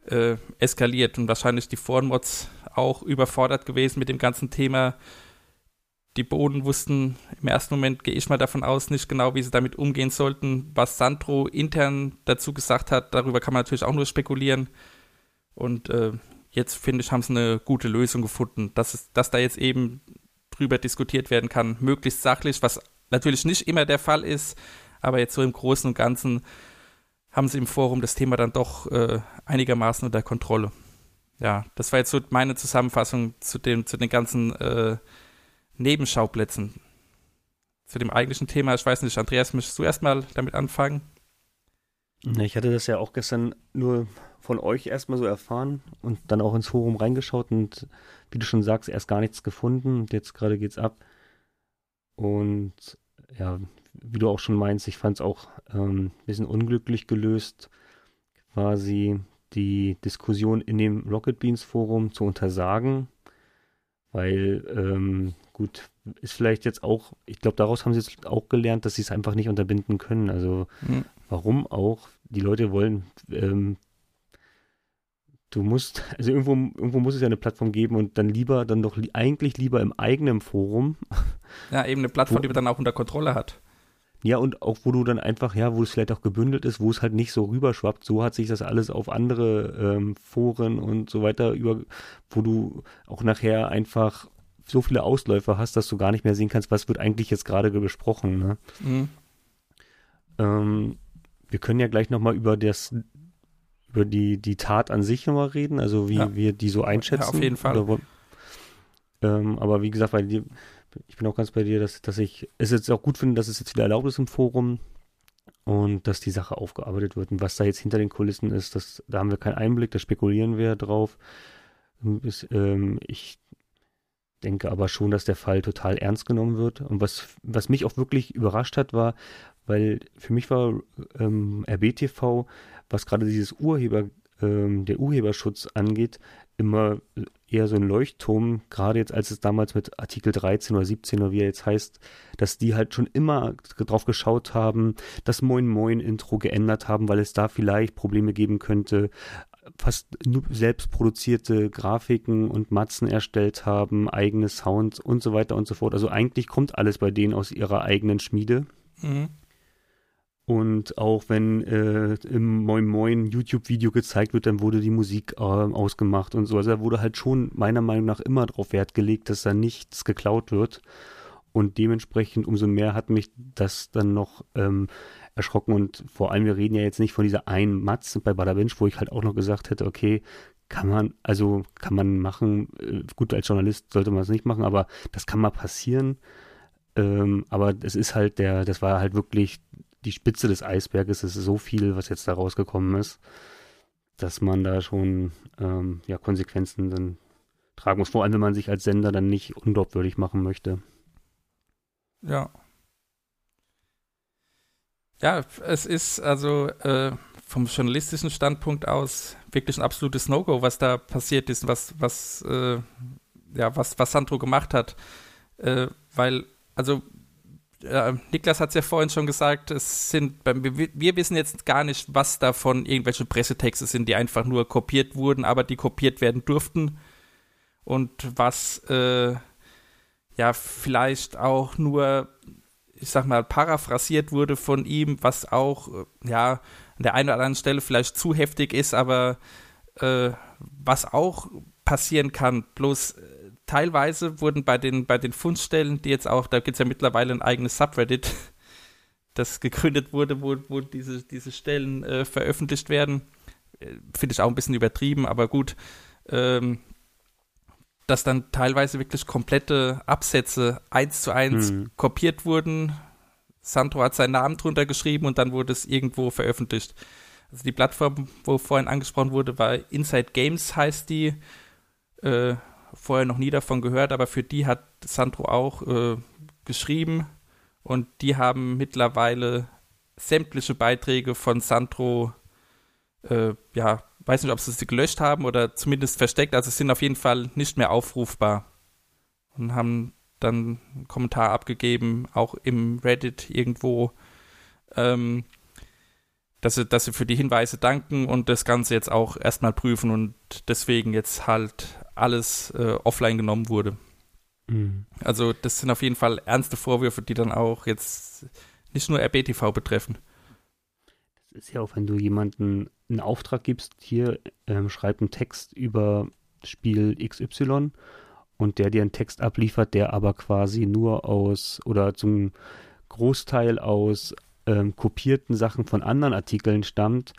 äh, eskaliert und wahrscheinlich die Forenmods auch überfordert gewesen mit dem ganzen Thema. Die Boden wussten im ersten Moment, gehe ich mal davon aus, nicht genau, wie sie damit umgehen sollten. Was Sandro intern dazu gesagt hat, darüber kann man natürlich auch nur spekulieren. Und äh, jetzt, finde ich, haben sie eine gute Lösung gefunden, dass, es, dass da jetzt eben drüber diskutiert werden kann, möglichst sachlich, was natürlich nicht immer der Fall ist, aber jetzt so im Großen und Ganzen haben sie im Forum das Thema dann doch äh, einigermaßen unter Kontrolle. Ja, das war jetzt so meine Zusammenfassung zu, dem, zu den ganzen äh, Nebenschauplätzen. Zu dem eigentlichen Thema, ich weiß nicht, Andreas, möchtest du erstmal damit anfangen? Ich hatte das ja auch gestern nur von euch erstmal so erfahren und dann auch ins Forum reingeschaut und wie du schon sagst, erst gar nichts gefunden und jetzt gerade geht's ab. Und ja, wie du auch schon meinst, ich fand es auch ähm, ein bisschen unglücklich gelöst, quasi die Diskussion in dem Rocket Beans Forum zu untersagen, weil ähm, gut, ist vielleicht jetzt auch, ich glaube, daraus haben sie jetzt auch gelernt, dass sie es einfach nicht unterbinden können. Also mhm. warum auch? Die Leute wollen, ähm, du musst, also irgendwo, irgendwo muss es ja eine Plattform geben und dann lieber, dann doch li eigentlich lieber im eigenen Forum. Ja, eben eine Plattform, wo, die man dann auch unter Kontrolle hat. Ja, und auch wo du dann einfach, ja, wo es vielleicht auch gebündelt ist, wo es halt nicht so rüberschwappt. So hat sich das alles auf andere ähm, Foren und so weiter über, wo du auch nachher einfach so viele Ausläufer hast, dass du gar nicht mehr sehen kannst, was wird eigentlich jetzt gerade besprochen. Ne? Mhm. Ähm, wir können ja gleich nochmal über das über die, die Tat an sich nochmal reden, also wie ja. wir die so einschätzen. Ja, auf jeden Fall. Oder, ähm, aber wie gesagt, weil die, ich bin auch ganz bei dir, dass, dass ich es jetzt auch gut finde, dass es jetzt wieder erlaubt ist im Forum und dass die Sache aufgearbeitet wird. Und was da jetzt hinter den Kulissen ist, das, da haben wir keinen Einblick, da spekulieren wir drauf. Ist, ähm, ich denke aber schon, dass der Fall total ernst genommen wird. Und was, was mich auch wirklich überrascht hat, war, weil für mich war ähm, RBTV, was gerade dieses Urheber, ähm, der Urheberschutz angeht, immer eher so ein Leuchtturm, gerade jetzt als es damals mit Artikel 13 oder 17 oder wie er jetzt heißt, dass die halt schon immer drauf geschaut haben, das Moin Moin Intro geändert haben, weil es da vielleicht Probleme geben könnte, fast nur selbst produzierte Grafiken und Matzen erstellt haben, eigene Sounds und so weiter und so fort. Also eigentlich kommt alles bei denen aus ihrer eigenen Schmiede. Mhm. Und auch wenn äh, im Moin Moin YouTube-Video gezeigt wird, dann wurde die Musik äh, ausgemacht und so. Also da wurde halt schon meiner Meinung nach immer darauf Wert gelegt, dass da nichts geklaut wird. Und dementsprechend umso mehr hat mich das dann noch ähm, erschrocken. Und vor allem, wir reden ja jetzt nicht von dieser einen Matz bei Badabinch, wo ich halt auch noch gesagt hätte, okay, kann man, also kann man machen, äh, gut, als Journalist sollte man es nicht machen, aber das kann mal passieren. Ähm, aber es ist halt der, das war halt wirklich die Spitze des Eisberges. Es ist so viel, was jetzt da rausgekommen ist, dass man da schon ähm, ja, Konsequenzen dann tragen muss. Vor allem, wenn man sich als Sender dann nicht unglaubwürdig machen möchte. Ja. Ja, es ist also äh, vom journalistischen Standpunkt aus wirklich ein absolutes No-Go, was da passiert ist, was, was, äh, ja, was, was Sandro gemacht hat. Äh, weil, also äh, Niklas hat es ja vorhin schon gesagt, es sind, wir, wissen jetzt gar nicht, was davon irgendwelche Pressetexte sind, die einfach nur kopiert wurden, aber die kopiert werden durften. Und was äh, ja vielleicht auch nur, ich sag mal, paraphrasiert wurde von ihm, was auch äh, ja an der einen oder anderen Stelle vielleicht zu heftig ist, aber äh, was auch passieren kann. Bloß äh, teilweise wurden bei den, bei den Fundstellen, die jetzt auch, da gibt es ja mittlerweile ein eigenes Subreddit, das gegründet wurde, wo, wo diese, diese Stellen äh, veröffentlicht werden. Äh, finde ich auch ein bisschen übertrieben, aber gut. Ähm, dass dann teilweise wirklich komplette Absätze eins zu eins mhm. kopiert wurden. Sandro hat seinen Namen drunter geschrieben und dann wurde es irgendwo veröffentlicht. Also die Plattform, wo vorhin angesprochen wurde, war Inside Games heißt die. Äh, vorher noch nie davon gehört, aber für die hat Sandro auch äh, geschrieben und die haben mittlerweile sämtliche Beiträge von Sandro, äh, ja, weiß nicht, ob sie sie gelöscht haben oder zumindest versteckt, also sind auf jeden Fall nicht mehr aufrufbar und haben dann einen Kommentar abgegeben, auch im Reddit irgendwo, ähm, dass sie, dass sie für die Hinweise danken und das Ganze jetzt auch erstmal prüfen und deswegen jetzt halt alles äh, offline genommen wurde. Mhm. Also das sind auf jeden Fall ernste Vorwürfe, die dann auch jetzt nicht nur RBTV betreffen. Das ist ja auch, wenn du jemanden einen Auftrag gibst, hier ähm, schreib einen Text über Spiel XY und der dir einen Text abliefert, der aber quasi nur aus oder zum Großteil aus ähm, kopierten Sachen von anderen Artikeln stammt,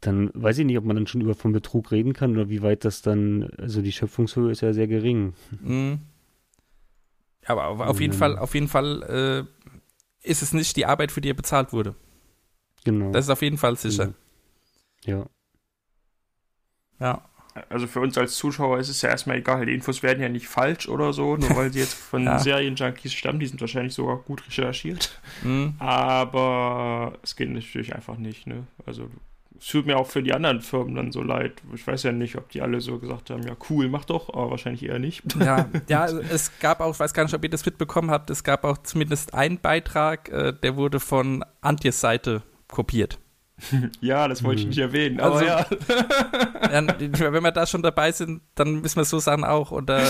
dann weiß ich nicht, ob man dann schon über von Betrug reden kann oder wie weit das dann, also die Schöpfungshöhe ist ja sehr gering. Mhm. Aber auf, auf jeden Mhm. Fall, auf jeden Fall äh, ist es nicht die Arbeit, für die er bezahlt wurde. Genau. Das ist auf jeden Fall sicher. ja. Ja. Also für uns als Zuschauer ist es ja erstmal egal. Die Infos werden ja nicht falsch oder so, nur weil sie jetzt von Ja. Serienjunkies stammen. Die sind wahrscheinlich sogar gut recherchiert. Mhm. Aber es geht natürlich einfach nicht, ne? Also es tut mir auch für die anderen Firmen dann so leid. Ich weiß ja nicht, ob die alle so gesagt haben, ja cool, mach doch, aber wahrscheinlich eher nicht. Ja, ja, es gab auch, ich weiß gar nicht, ob ihr das mitbekommen habt, es gab auch zumindest einen Beitrag, äh, der wurde von Antjes Seite kopiert. ja, das wollte ich Mhm. nicht erwähnen, Also- ja. Ja, wenn wir da schon dabei sind, dann wissen wir so Sachen auch. Oder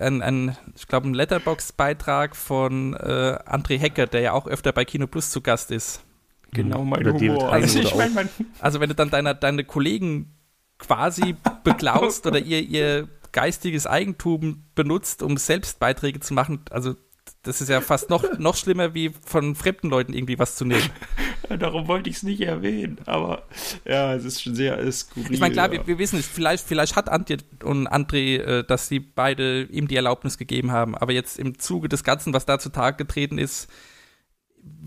ein, ein ich glaube, ein Letterbox-Beitrag von äh, André Hecker, der ja auch öfter bei Kino Plus zu Gast ist. Genau mein Oder David Humor. Also ich meine, man, Also wenn du dann deine, deine Kollegen quasi beklaust oder ihr, ihr geistiges Eigentum benutzt, um selbst Beiträge zu machen, also das ist ja fast noch, noch schlimmer, wie von fremden Leuten irgendwie was zu nehmen. darum wollte ich es nicht erwähnen, aber ja, es ist schon sehr skurril. Ich meine, klar, ja. wir, wir wissen nicht, vielleicht, vielleicht hat Antje und André, äh, dass sie beide ihm die Erlaubnis gegeben haben, aber jetzt im Zuge des Ganzen, was da zutage getreten ist,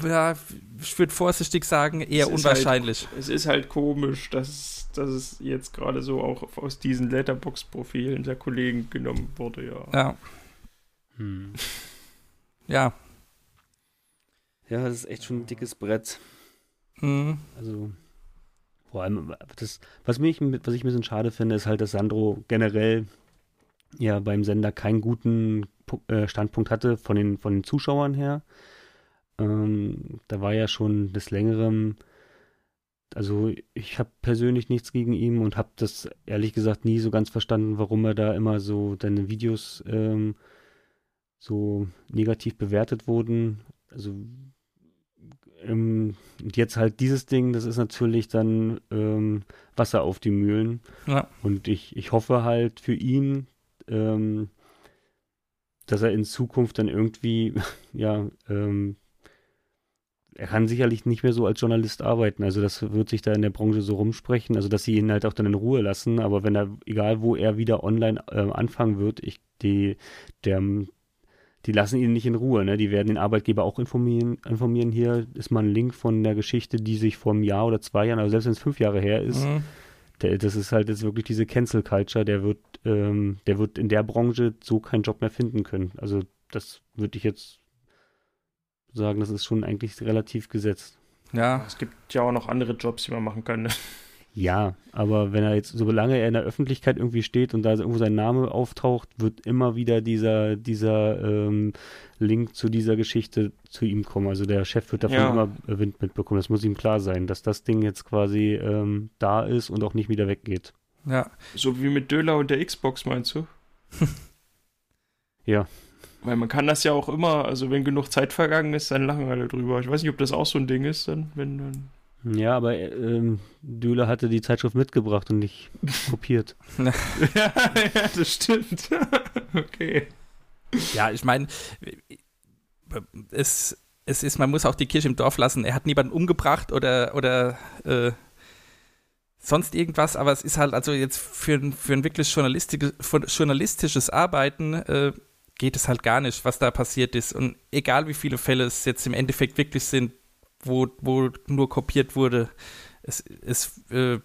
ja, ich würde vorsichtig sagen, eher Es ist unwahrscheinlich. Es ist halt komisch, dass, dass es jetzt gerade so auch aus diesen Letterbox-Profilen der Kollegen genommen wurde, ja. ja, Hm. ja. Ja, das ist echt schon ein dickes Brett. Hm. Also, vor allem, das, was, mich, was ich ein bisschen schade finde, ist halt, dass Sandro generell ja beim Sender keinen guten äh, Standpunkt hatte von den, von den Zuschauern her. Ähm, da war ja schon des Längeren, also ich habe persönlich nichts gegen ihn und habe das ehrlich gesagt nie so ganz verstanden, warum er da immer so deine Videos ähm, so negativ bewertet wurden. Also ähm, und jetzt halt dieses Ding, das ist natürlich dann ähm, Wasser auf die Mühlen. Ja. Und ich, ich hoffe halt für ihn, ähm, dass er in Zukunft dann irgendwie, ja, ähm, er kann sicherlich nicht mehr so als Journalist arbeiten. Also das wird sich da in der Branche so rumsprechen, also dass sie ihn halt auch dann in Ruhe lassen. Aber wenn er, egal wo er wieder online äh, anfangen wird, ich, die, der, die lassen ihn nicht in Ruhe, ne? Die werden den Arbeitgeber auch informieren, informieren. Hier ist mal ein Link von der Geschichte, die sich vor einem Jahr oder zwei Jahren, also selbst wenn es fünf Jahre her ist, Mhm. der, das ist halt jetzt wirklich diese Cancel Culture, der wird, ähm, der wird in der Branche so keinen Job mehr finden können. Also das würde ich jetzt sagen, das ist schon eigentlich relativ gesetzt. Ja, Es gibt ja auch noch andere Jobs, die man machen kann. Ne? Ja, aber wenn er jetzt, solange er in der Öffentlichkeit irgendwie steht und da irgendwo sein Name auftaucht, wird immer wieder dieser, dieser ähm, Link zu dieser Geschichte zu ihm kommen. Also der Chef wird davon Ja. immer Wind mitbekommen. Das muss ihm klar sein, dass das Ding jetzt quasi ähm, da ist und auch nicht wieder weggeht. ja. So wie mit Döler und der Xbox, meinst du? Ja. Weil man kann das ja auch immer, also wenn genug Zeit vergangen ist, dann lachen alle drüber. Ich weiß nicht, ob das auch so ein Ding ist, dann, wenn dann. Ja, aber ähm, Döhler hatte die Zeitschrift mitgebracht und nicht kopiert. ja, ja, das stimmt. okay. Ja, ich meine, es, es ist, man muss auch die Kirche im Dorf lassen. Er hat niemanden umgebracht oder, oder äh, sonst irgendwas, aber es ist halt also jetzt für, ein- für ein wirklich journalistisches, journalistisches Arbeiten äh, geht es halt gar nicht, was da passiert ist. Und egal wie viele Fälle es jetzt im Endeffekt wirklich sind, wo, wo nur kopiert wurde, es, es äh,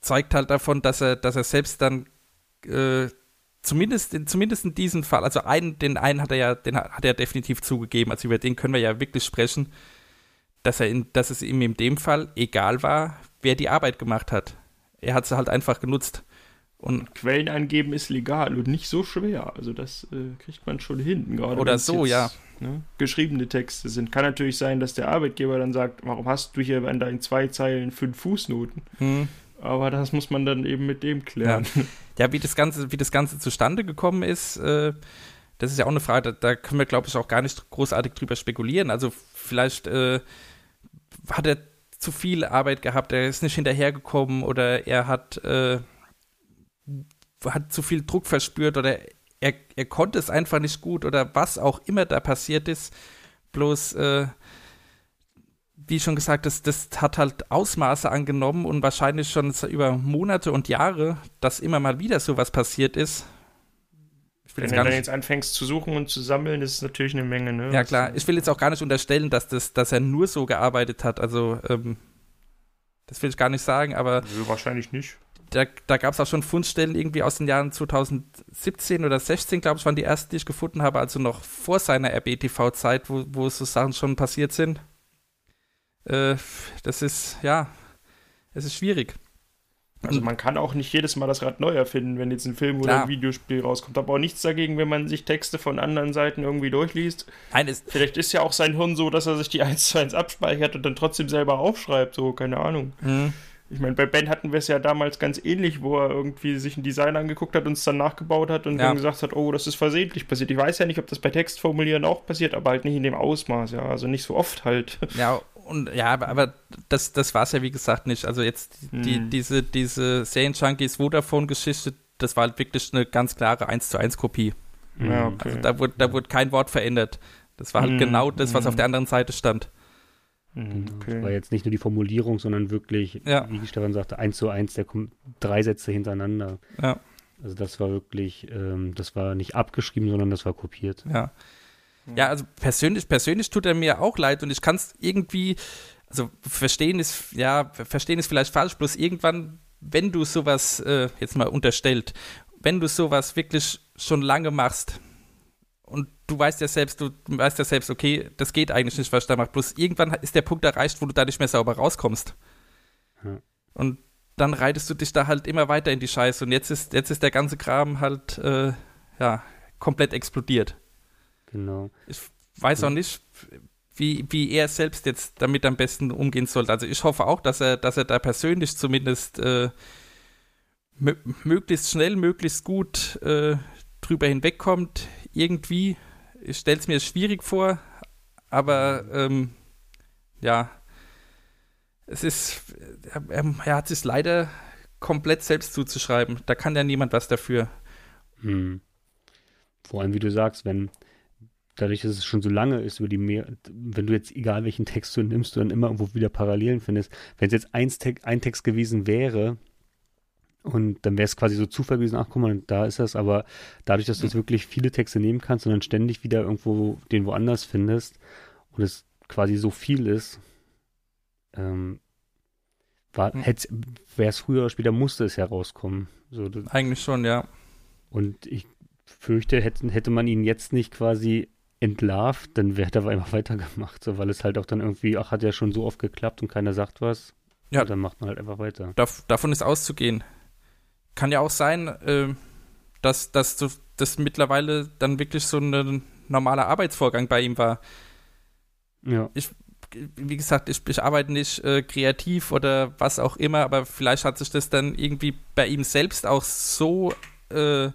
zeugt halt davon, dass er, dass er selbst dann äh, zumindest, in, zumindest in diesem Fall, also einen, den einen hat er ja, den hat er definitiv zugegeben, also über den können wir ja wirklich sprechen, dass er in, dass es ihm in dem Fall egal war, wer die Arbeit gemacht hat. Er hat sie halt einfach genutzt. Und Quellen angeben ist legal und nicht so schwer. Also das äh, kriegt man schon hin. Gerade Oder so, ja. Ne, geschriebene Texte sind. Kann natürlich sein, dass der Arbeitgeber dann sagt, warum hast du hier an deinen zwei Zeilen fünf Fußnoten? hm, Aber das muss man dann eben mit dem klären. ja, wie das Ganze, wie das Ganze zustande gekommen ist, äh, das ist ja auch eine Frage, da, da können wir, glaube ich, auch gar nicht großartig drüber spekulieren. Also vielleicht äh, hat er zu viel Arbeit gehabt, er ist nicht hinterhergekommen oder er hat, äh, hat zu viel Druck verspürt oder er, er konnte es einfach nicht gut oder was auch immer da passiert ist. Bloß äh, wie schon gesagt, das, das hat halt Ausmaße angenommen und wahrscheinlich schon über Monate und Jahre, dass immer mal wieder sowas passiert ist. Wenn du dann jetzt anfängst zu suchen und zu sammeln, ist es natürlich eine Menge, ne? Ja, klar. Ich will jetzt auch gar nicht unterstellen, dass, das, dass er nur so gearbeitet hat. Also, ähm, das will ich gar nicht sagen, aber. Nö, wahrscheinlich nicht. Da, da gab es auch schon Fundstellen irgendwie aus den Jahren 2017 oder 16, glaube ich, waren die ersten, die ich gefunden habe, also noch vor seiner RBTV-Zeit, wo, wo so Sachen schon passiert sind. Äh, das ist, ja, es ist schwierig. Also man kann auch nicht jedes Mal das Rad neu erfinden, wenn jetzt ein Film Klar. oder ein Videospiel rauskommt. Aber auch nichts dagegen, wenn man sich Texte von anderen Seiten irgendwie durchliest. Nein, Vielleicht ist ja auch sein Hirn so, dass er sich die 1 zu 1 abspeichert und dann trotzdem selber aufschreibt. So, keine Ahnung. Mhm. Ich meine, bei Ben hatten wir es ja damals ganz ähnlich, wo er irgendwie sich ein Design angeguckt hat und es dann nachgebaut hat und ja. dann gesagt hat, oh, das ist versehentlich passiert. Ich weiß ja nicht, ob das bei Textformulieren auch passiert, aber halt nicht in dem Ausmaß, ja. Also nicht so oft halt. Ja, und ja, aber, aber das, das war es ja wie gesagt nicht. Also jetzt die, hm. diese, diese Serien-Junkies Vodafone-Geschichte, das war halt wirklich eine ganz klare 1 zu 1 Kopie. Ja, okay. Also da wurde, da wurde kein Wort verändert. Das war halt hm. genau das, was hm. auf der anderen Seite stand. Hm, okay. Das war jetzt nicht nur die Formulierung, sondern wirklich, ja. wie Stefan sagte, 1 zu 1, der kommt drei Sätze hintereinander. Ja. Also das war wirklich, ähm, das war nicht abgeschrieben, sondern das war kopiert. Ja. Ja, also persönlich, persönlich tut er mir auch leid und ich kann es irgendwie, also verstehen ist, ja, verstehen ist vielleicht falsch, bloß irgendwann, wenn du sowas äh, jetzt mal unterstellt, wenn du sowas wirklich schon lange machst und du weißt ja selbst, du weißt ja selbst, okay, das geht eigentlich nicht, was ich da mache, bloß irgendwann ist der Punkt erreicht, wo du da nicht mehr sauber rauskommst. Ja. Und dann reitest du dich da halt immer weiter in die Scheiße und jetzt ist, jetzt ist der ganze Kram halt, äh, ja, komplett explodiert. Genau. Ich weiß auch nicht, wie, wie er selbst jetzt damit am besten umgehen sollte. Also ich hoffe auch, dass er, dass er da persönlich zumindest äh, möglichst schnell, möglichst gut äh, drüber hinwegkommt. Irgendwie. Ich stelle es mir schwierig vor, aber ähm, ja, es ist, er, er, hat es leider komplett selbst zuzuschreiben. Da kann ja niemand was dafür. Hm. Vor allem, wie du sagst, wenn dadurch, dass es schon so lange ist, über die mehr, wenn du jetzt, egal welchen Text du nimmst, du dann immer irgendwo wieder Parallelen findest. Wenn es jetzt ein, ein Text gewesen wäre, und dann wäre es quasi so Zufall gewesen, ach guck mal, da ist das, aber dadurch, dass du jetzt wirklich viele Texte nehmen kannst und dann ständig wieder irgendwo den woanders findest und es quasi so viel ist, ähm, wäre es früher oder später musste es herauskommen. So, Eigentlich schon, ja. Und ich fürchte, hätte, hätte man ihn jetzt nicht quasi entlarvt, dann wäre er einfach weitergemacht, so, weil es halt auch dann irgendwie, ach, hat ja schon so oft geklappt und keiner sagt was. Ja. Und dann macht man halt einfach weiter. Dav davon ist auszugehen. Kann ja auch sein, äh, dass, dass das mittlerweile dann wirklich so ein normaler Arbeitsvorgang bei ihm war. Ja. Ich, wie gesagt, ich, ich arbeite nicht äh, kreativ oder was auch immer, aber vielleicht hat sich das dann irgendwie bei ihm selbst auch so, äh,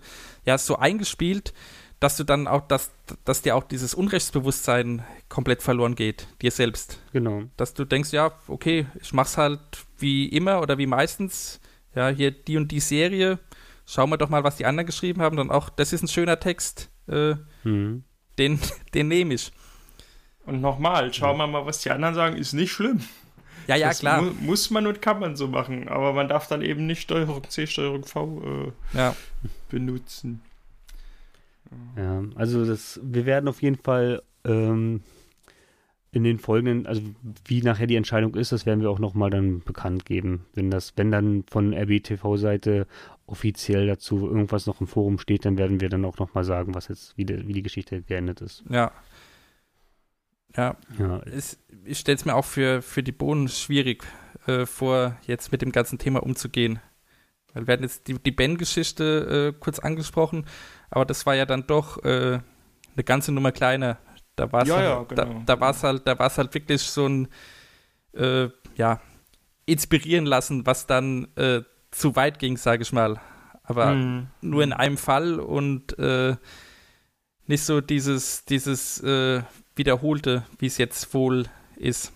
ja, so eingespielt, dass du dann auch, dass, dass dir auch dieses Unrechtsbewusstsein komplett verloren geht, dir selbst. Genau. Dass du denkst, ja, okay, ich mach's halt wie immer oder wie meistens. Ja, hier die und die Serie. Schauen wir doch mal, was die anderen geschrieben haben. Dann auch, das ist ein schöner Text. Äh, mhm. Den, den nehme ich. Und nochmal, schauen wir mal, was die anderen sagen, ist nicht schlimm. Ja, ja, das klar. Mu muss man und kann man so machen, aber man darf dann eben nicht Steuerung C, Steuerung V äh, ja. benutzen. Ja, also das, wir werden auf jeden Fall ähm, in den folgenden, also wie nachher die Entscheidung ist, das werden wir auch nochmal dann bekannt geben. Wenn das, wenn dann von RBTV-Seite offiziell dazu irgendwas noch im Forum steht, dann werden wir dann auch nochmal sagen, was jetzt, wie, de, wie die Geschichte geendet ist. Ja. Ja. ja. Es, ich stelle es mir auch für, für die Bohnen schwierig äh, vor, jetzt mit dem ganzen Thema umzugehen. Weil wir hatten jetzt die, die Ben-Geschichte äh, kurz angesprochen aber das war ja dann doch äh, eine ganze Nummer kleiner. Da war es ja, halt, ja, genau. da, da halt, da halt wirklich so ein äh, ja, inspirieren lassen, was dann äh, zu weit ging, sage ich mal. Aber mhm. nur in einem Fall und äh, nicht so dieses, dieses äh, Wiederholte, wie es jetzt wohl ist.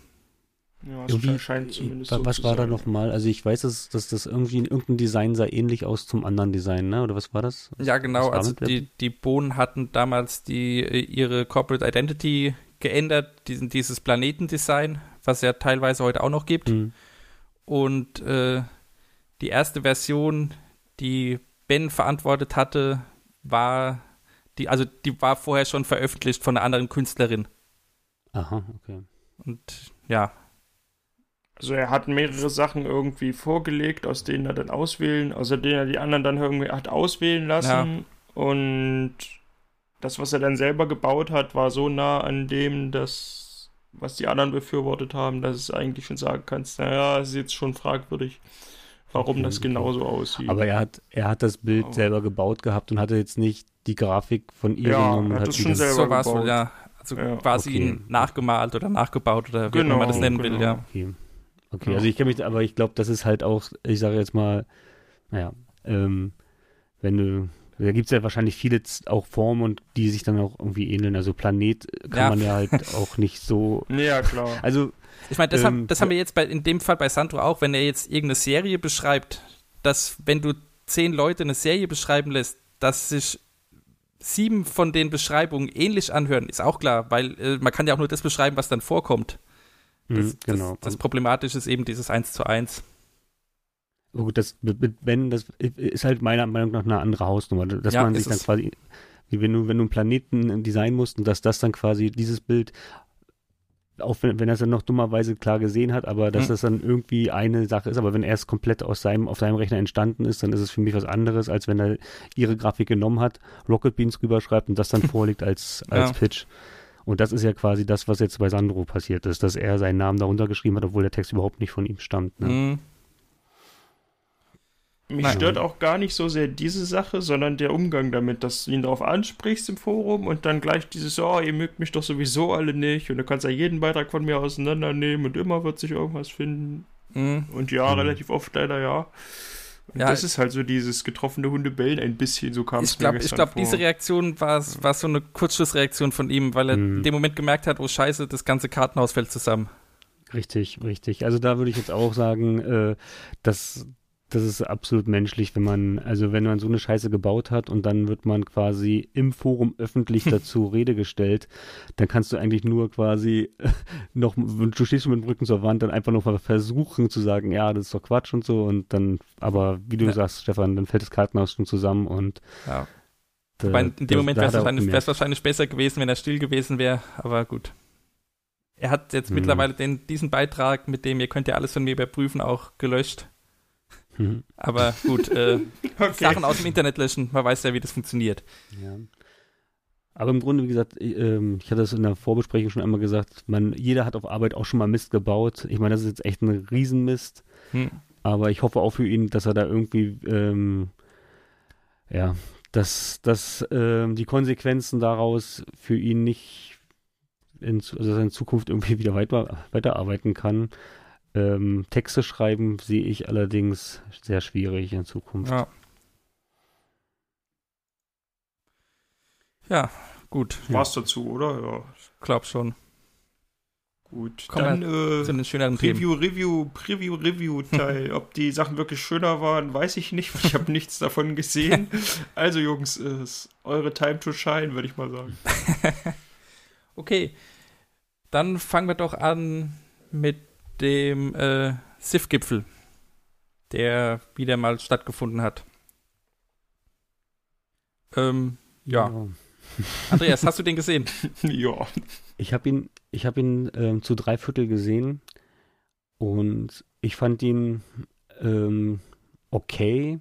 Ja, es irgendwie, scheint zumindest Was so war da nochmal? Also ich weiß, dass, dass das irgendwie irgendein Design sah ähnlich aus zum anderen Design, ne? Oder was war das? Ja, genau. Also die, die Bohnen hatten damals die, ihre Corporate Identity geändert, diesen, dieses Planetendesign was ja teilweise heute auch noch gibt. Mhm. Und äh, die erste Version, die Ben verantwortet hatte, war die, also die war vorher schon veröffentlicht von einer anderen Künstlerin. Aha, okay. Und ja, Also er hat mehrere Sachen irgendwie vorgelegt, aus denen er dann auswählen, aus denen er die anderen dann irgendwie hat auswählen lassen. Und das, was er dann selber gebaut hat, war so nah an dem, das, was die anderen befürwortet haben, dass es eigentlich schon sagen kannst, naja, es ist jetzt schon fragwürdig, warum Okay, das okay. genauso aussieht. Aber er hat, er hat das Bild Oh. selber gebaut gehabt und hatte jetzt nicht die Grafik von ihr Ja, genommen. er hat das schon selber so war es gebaut. wohl, ja. Also Ja, quasi okay. ihn nachgemalt oder nachgebaut oder wie Genau, man das nennen will, genau. ja. Okay, okay. Also ich kenne mich, aber ich glaube, das ist halt auch, ich sage jetzt mal, naja, ähm, wenn du, da gibt es ja wahrscheinlich viele auch Formen und die sich dann auch irgendwie ähneln. Also Planet kann Ja. man ja halt auch nicht so. ja, klar. Also Ich meine, das, Ähm, haben, das haben wir jetzt bei, in dem Fall bei Sandro auch, wenn er jetzt irgendeine Serie beschreibt, dass wenn du zehn Leute eine Serie beschreiben lässt, dass sich sieben von den Beschreibungen ähnlich anhören, ist auch klar, weil äh, man kann ja auch nur das beschreiben, was dann vorkommt. Das, mh, genau. das, das Problematische ist eben dieses Eins zu eins. Oh gut, das Ben, das ist halt meiner Meinung nach eine andere Hausnummer, dass Ja, man sich dann es. quasi, wie wenn du, wenn du einen Planeten designen musst und dass das dann quasi dieses Bild, auch wenn, wenn er es dann noch dummerweise klar gesehen hat, aber dass Hm. das dann irgendwie eine Sache ist, aber wenn er es komplett aus seinem, auf seinem Rechner entstanden ist, dann ist es für mich was anderes, als wenn er ihre Grafik genommen hat, Rocket Beans rüberschreibt und das dann vorliegt als, als Ja. Pitch. Und das ist ja quasi das, was jetzt bei Sandro passiert ist, dass er seinen Namen darunter geschrieben hat, obwohl der Text überhaupt nicht von ihm stammt. Ne? Mhm. Mich Nein. stört auch gar nicht so sehr diese Sache, sondern der Umgang damit, dass du ihn darauf ansprichst im Forum und dann gleich dieses, oh, ihr mögt mich doch sowieso alle nicht und du kannst ja jeden Beitrag von mir auseinandernehmen und immer wird sich irgendwas finden. Mhm. Und ja, Mhm. relativ oft leider ja. Und Ja, das ist halt so dieses getroffene Hundebellen ein bisschen, so kam es Ich glaube, mir ich gestern glaub, vor. diese Reaktion war, war so eine Kurzschlussreaktion von ihm, weil er Mhm. in dem Moment gemerkt hat, oh scheiße, das ganze Kartenhaus fällt zusammen. Richtig, richtig. Also da würde ich jetzt auch sagen, äh, dass das ist absolut menschlich, wenn man, also wenn man so eine Scheiße gebaut hat und dann wird man quasi im Forum öffentlich dazu Rede gestellt, dann kannst du eigentlich nur quasi noch, du stehst schon mit dem Rücken zur Wand, dann einfach noch mal versuchen zu sagen, ja, das ist doch Quatsch und so und dann, aber wie du Ja. sagst, Stefan, dann fällt das Kartenhaus schon zusammen und Ja. Wobei in das- dem Moment da wäre es wahrscheinlich, wahrscheinlich besser gewesen, wenn er still gewesen wäre, aber gut. Er hat jetzt Mhm. mittlerweile den, diesen Beitrag, mit dem ihr könnt ja alles von mir überprüfen, auch gelöscht. Mhm. Aber gut, äh, Okay. Sachen aus dem Internet löschen, man weiß ja, wie das funktioniert. Ja. Aber im Grunde, wie gesagt, ich, ähm, ich hatte es in der Vorbesprechung schon einmal gesagt, man, jeder hat auf Arbeit auch schon mal Mist gebaut. Ich meine, das ist jetzt echt ein Riesenmist, Hm. aber ich hoffe auch für ihn, dass er da irgendwie, ähm, ja, dass, dass ähm, die Konsequenzen daraus für ihn nicht, in, also dass er in Zukunft irgendwie wieder weiter, weiterarbeiten kann. Ähm, Texte schreiben sehe ich allerdings sehr schwierig in Zukunft. Ja. Ja, gut, War's dazu, oder? Ja, glaub schon. gut. Kommen Dann Zu äh, den schöneren Themen. Preview, Review, Preview, Review Teil. Ob die Sachen wirklich schöner waren, weiß ich nicht, weil ich habe nichts davon gesehen. Also Jungs, ist eure Time to shine, würde ich mal sagen. Okay, dann fangen wir doch an mit dem äh, SIF-Gipfel, der wieder mal stattgefunden hat. Ähm, ja. Andreas, hast du den gesehen? ja. Ich habe ihn, ich habe ihn ähm, zu drei Viertel gesehen und ich fand ihn ähm, okay.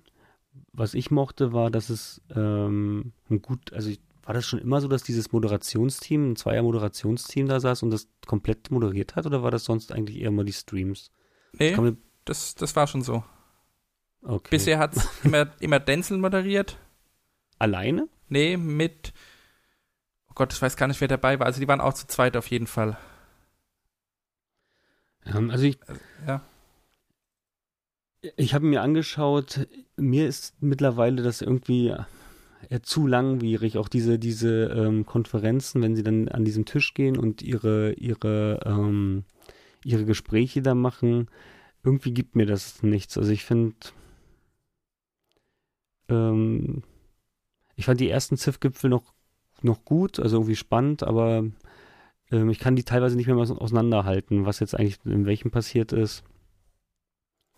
Was ich mochte, war, dass es ähm, ein gut, also ich, war das schon immer so, dass dieses Moderationsteam, ein Zweier-Moderationsteam da saß und das komplett moderiert hat oder war das sonst eigentlich eher mal die Streams? Nee, man- das, das war schon so. okay. Bisher hat es immer, immer Denzel moderiert. Alleine? Nee, mit. Oh Gott, ich weiß gar nicht, wer dabei war. Also, die waren auch zu zweit auf jeden Fall. Ähm, also ich, Ja. Ich habe mir angeschaut, mir ist mittlerweile das irgendwie zu langwierig, auch diese, diese ähm, Konferenzen, wenn sie dann an diesem Tisch gehen und ihre, ihre, ähm, ihre Gespräche da machen, irgendwie gibt mir das nichts. Also ich finde, ähm, ich fand die ersten ZIF-Gipfel noch, noch gut, also irgendwie spannend, aber Ähm, ich kann die teilweise nicht mehr auseinanderhalten, was jetzt eigentlich in welchem passiert ist.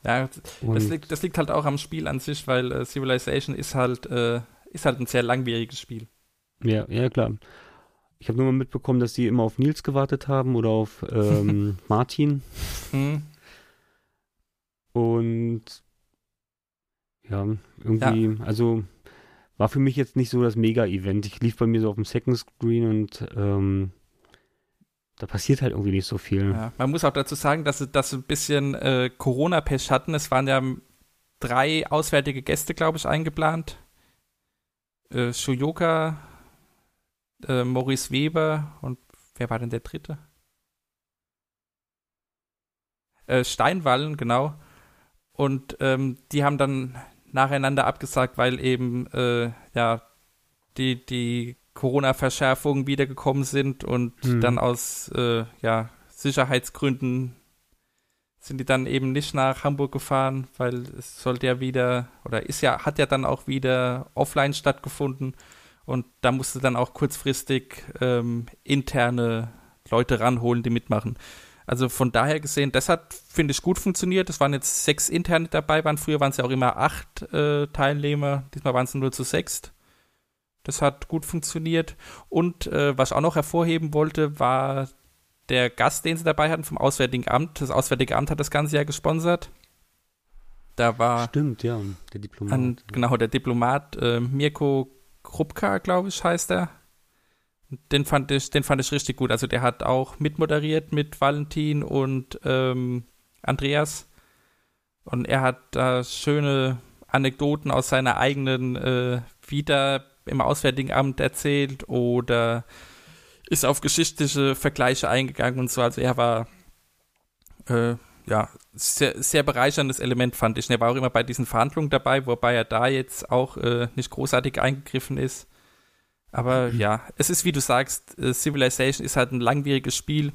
Ja, das liegt, das liegt, halt auch am Spiel an sich, weil äh, Civilization ist halt, äh, ist halt ein sehr langwieriges Spiel. Ja, ja, klar. Ich habe nur mal mitbekommen, dass sie immer auf Nils gewartet haben oder auf ähm, Martin. Mhm. Und ja, irgendwie, ja. also war für mich jetzt nicht so das Mega-Event. Ich lief bei mir so auf dem Second Screen und ähm, da passiert halt irgendwie nicht so viel. Ja, man muss auch dazu sagen, dass sie, dass sie ein bisschen äh, Corona-Pech hatten. Es waren ja drei auswärtige Gäste, glaube ich, eingeplant. Äh, Shuyoka, äh, Maurice Weber und wer war denn der dritte? Äh, Steinwallen, genau. Und ähm, die haben dann nacheinander abgesagt, weil eben äh, ja die, die Corona-Verschärfungen wiedergekommen sind und mhm. dann aus äh, ja, Sicherheitsgründen sind die dann eben nicht nach Hamburg gefahren, weil es sollte ja wieder oder ist ja hat ja dann auch wieder offline stattgefunden und da musste dann auch kurzfristig ähm, interne Leute ranholen, die mitmachen. Also von daher gesehen, das hat, finde ich, gut funktioniert. Es waren jetzt sechs interne dabei, waren früher waren es ja auch immer acht äh, Teilnehmer, diesmal waren es nur zu sechs. Das hat gut funktioniert. Und äh, was ich auch noch hervorheben wollte, war der Gast, den sie dabei hatten vom Auswärtigen Amt. Das Auswärtige Amt hat das ganze Jahr gesponsert. Da war. Stimmt, ja, der Diplomat. An, genau, der Diplomat äh, Mirko Krupka, glaube ich, heißt er. Den fand ich, den fand ich richtig gut. Also der hat auch mitmoderiert mit Valentin und ähm, Andreas. Und er hat da schöne Anekdoten aus seiner eigenen äh, Vita im Auswärtigen Amt erzählt oder ist auf geschichtliche Vergleiche eingegangen und so. Also er war äh, ja sehr, sehr bereicherndes Element, fand ich. Und er war auch immer bei diesen Verhandlungen dabei, wobei er da jetzt auch äh, nicht großartig eingegriffen ist. Aber mhm. ja, es ist, wie du sagst, äh, Civilization ist halt ein langwieriges Spiel.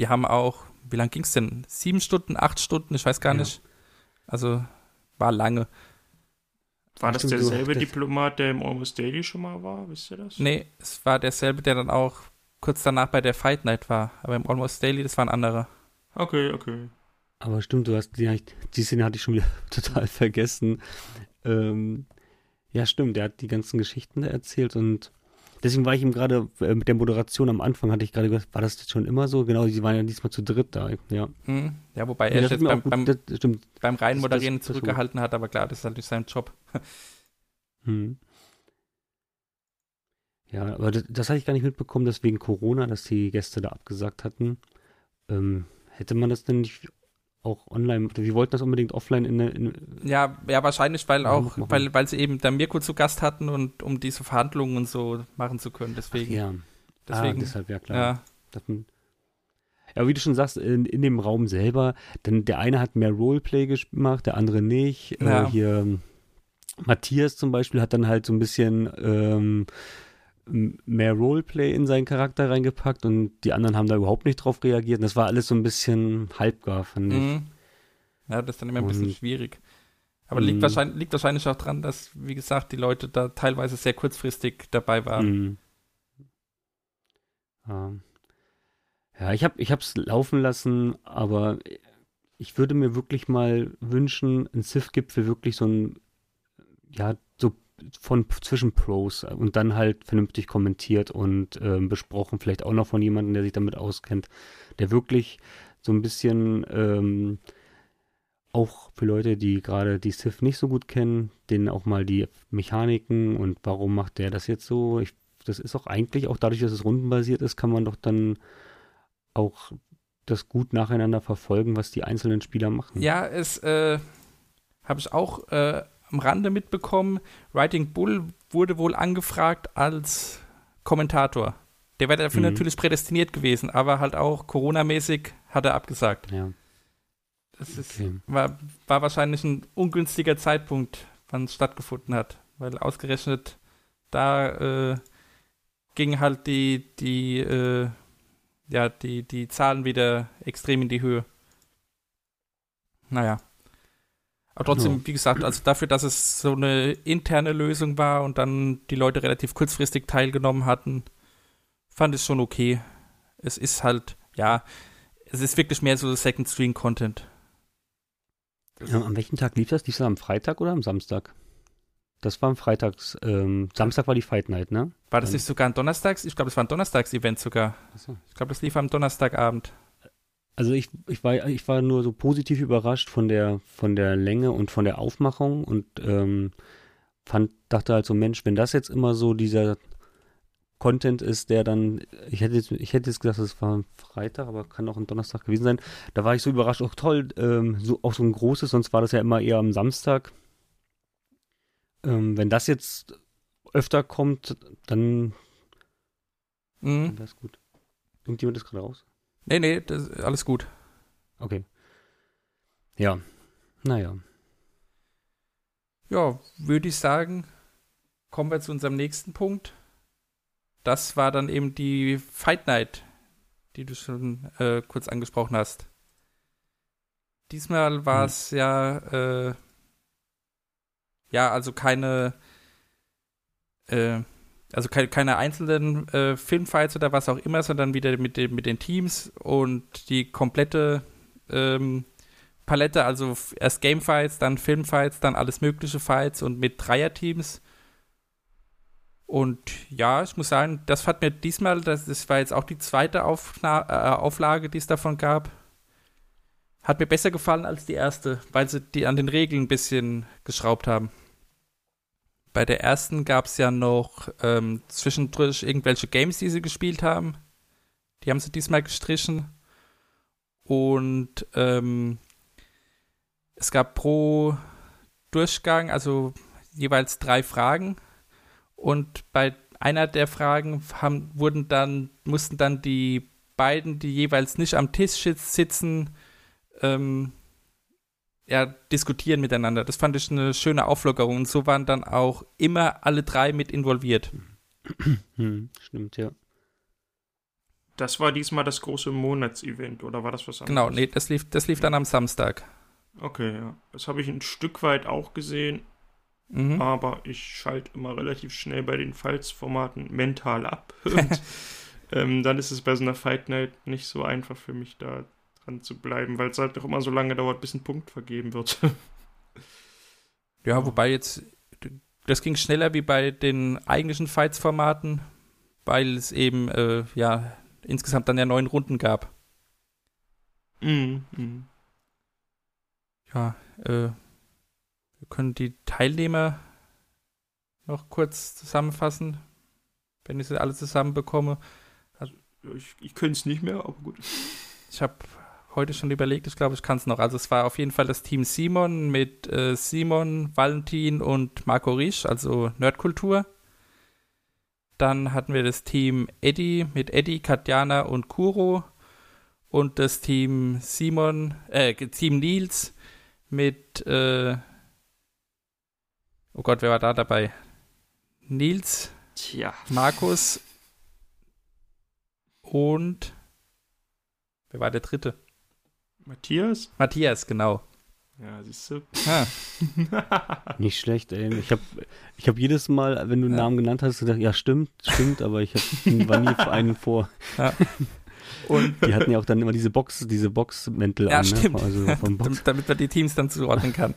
Die haben auch, wie lang ging es denn? Sieben Stunden, acht Stunden, ich weiß gar ja. nicht. Also war lange. War das derselbe Diplomat, der im Almost Daily schon mal war? Wisst ihr das? Nee, es war derselbe, der dann auch kurz danach bei der Fight Night war. Aber im Almost Daily, das war ein anderer. Okay, okay. Aber stimmt, du hast die, die Szene hatte ich schon wieder total vergessen. Ähm, ja, stimmt, der hat die ganzen Geschichten erzählt und deswegen war ich ihm gerade äh, mit der Moderation am Anfang, hatte ich gerade gesagt, war das schon immer so? Genau, sie waren ja diesmal zu dritt da, ja. Hm, ja, wobei er ja, jetzt beim, beim, beim reinen Moderieren zurückgehalten hat, aber klar, das ist natürlich sein Job. hm. Ja, aber das, das hatte ich gar nicht mitbekommen, dass wegen Corona, dass die Gäste da abgesagt hatten. Ähm, hätte man das denn nicht auch online, wir wollten das unbedingt offline in, in Ja, ja, wahrscheinlich, weil auch, weil, weil sie eben da Mirko zu Gast hatten und um diese Verhandlungen und so machen zu können. Deswegen. Ach, ja. Deswegen, ah, deshalb, ja klar. Ja. Das, ja, wie du schon sagst, in, in dem Raum selber, denn der eine hat mehr Roleplay gemacht, der andere nicht. Äh, ja. Äh, hier Matthias zum Beispiel hat dann halt so ein bisschen ähm, mehr Roleplay in seinen Charakter reingepackt und die anderen haben da überhaupt nicht drauf reagiert. Und das war alles so ein bisschen halbgar, fand ich. Mhm. Ja, das ist dann immer ein und, bisschen schwierig. Aber liegt mhm. wahrscheinlich, liegt wahrscheinlich auch dran, dass, wie gesagt, die Leute da teilweise sehr kurzfristig dabei waren. Mhm. Ja. ja, ich habe ich hab's laufen lassen, aber ich würde mir wirklich mal wünschen, ein Civ-Gipfel wirklich so ein, ja, von zwischen Pros und dann halt vernünftig kommentiert und äh, besprochen, vielleicht auch noch von jemandem, der sich damit auskennt, der wirklich so ein bisschen ähm, auch für Leute, die gerade die Civ nicht so gut kennen, denen auch mal die Mechaniken und warum macht der das jetzt so. Ich, das ist auch eigentlich, auch dadurch, dass es rundenbasiert ist, kann man doch dann auch das gut nacheinander verfolgen, was die einzelnen Spieler machen. Ja, es äh, habe ich auch äh, am Rande mitbekommen, Writing Bull wurde wohl angefragt als Kommentator. Der wäre dafür mhm. natürlich prädestiniert gewesen, aber halt auch Corona-mäßig hat er abgesagt. Ja. Das ist, okay. war, war wahrscheinlich ein ungünstiger Zeitpunkt, wann es stattgefunden hat, weil ausgerechnet da äh, ging halt die, die, äh, ja, die, die Zahlen wieder extrem in die Höhe. Naja. Aber trotzdem, ja. wie gesagt, also dafür, dass es so eine interne Lösung war und dann die Leute relativ kurzfristig teilgenommen hatten, fand ich es schon okay. Es ist halt, ja, es ist wirklich mehr so Second Screen Content. Ja, an welchem Tag lief das? Lief das am Freitag oder am Samstag? Das war am Freitags, ähm, Samstag war die Fight Night, ne? War das nicht sogar ein Donnerstags? Ich glaube, das war ein Donnerstags-Event sogar. Ich glaube, das lief am Donnerstagabend. Also ich, ich war ich war nur so positiv überrascht von der von der Länge und von der Aufmachung und ähm, fand dachte halt so Mensch, wenn das jetzt immer so dieser Content ist, der dann ich hätte jetzt, ich hätte jetzt gedacht, es war ein Freitag, aber kann auch ein Donnerstag gewesen sein. Da war ich so überrascht, auch toll, ähm, so auch so ein großes, sonst war das ja immer eher am Samstag. Ähm, wenn das jetzt öfter kommt, dann, Mhm. wäre es gut. Irgendjemand ist gerade raus? Nee, nee, das, alles gut. Okay. Ja. Naja. Ja, würde ich sagen, kommen wir zu unserem nächsten Punkt. Das war dann eben die Fight Night, die du schon äh, kurz angesprochen hast. Diesmal war es ja, äh, ja, also keine, äh, also keine, keine einzelnen äh, Filmfights oder was auch immer, sondern wieder mit, den mit den Teams und die komplette ähm, Palette, also erst Gamefights, dann Filmfights, dann alles mögliche Fights und mit Dreierteams. Und ja, ich muss sagen, das hat mir diesmal, das, das war jetzt auch die zweite Aufna äh, Auflage, die es davon gab, hat mir besser gefallen als die erste, weil sie die an den Regeln ein bisschen geschraubt haben. Bei der ersten gab es ja noch ähm, zwischendurch irgendwelche Games, die sie gespielt haben. Die haben sie diesmal gestrichen. Und ähm, es gab pro Durchgang, also jeweils drei Fragen. Und bei einer der Fragen haben, wurden dann, mussten dann die beiden, die jeweils nicht am Tisch sitz- sitzen, ähm, ja, diskutieren miteinander. Das fand ich eine schöne Auflockerung. Und so waren dann auch immer alle drei mit involviert. Hm, stimmt, ja. Das war diesmal das große Monatsevent, oder war das was anderes? Genau, nee, das lief, das lief dann am Samstag. Okay, ja. Das habe ich ein Stück weit auch gesehen, Mhm. aber ich schalte immer relativ schnell bei den Falls-Formaten mental ab. Und ähm, dann ist es bei so einer Fight Night nicht so einfach für mich da dran zu bleiben, weil es halt doch immer so lange dauert, bis ein Punkt vergeben wird. Ja, wobei jetzt, das ging schneller wie bei den eigentlichen Fights-Formaten, weil es eben, äh, ja, insgesamt dann ja neun Runden gab. Mhm, mhm. Ja, äh, wir können die Teilnehmer noch kurz zusammenfassen, wenn ich sie alle zusammen bekomme. Ich, ich könnte es nicht mehr, aber gut. Ich habe heute schon überlegt, ich glaube, ich kann es noch. Also es war auf jeden Fall das Team Simon mit äh, Simon, Valentin und Marco Riesch, also Nerdkultur. Dann hatten wir das Team Eddie mit Eddie, Katjana und Kuro. Und das Team Simon, äh, Team Nils mit, äh, oh Gott, wer war da dabei? Nils, Tja. Markus und wer war der dritte? Matthias? Matthias, genau. Ja, siehst du. Ah, Nicht schlecht, ey. Ich habe ich hab jedes Mal, wenn du einen Ja. Namen genannt hast, gedacht, ja, stimmt, stimmt, aber ich hab, war nie für einen vor. und Die hatten ja auch dann immer diese Box, diese Boxmäntel Ja, an, stimmt. ne? Also vom Box. damit, damit man die Teams dann zuordnen kann.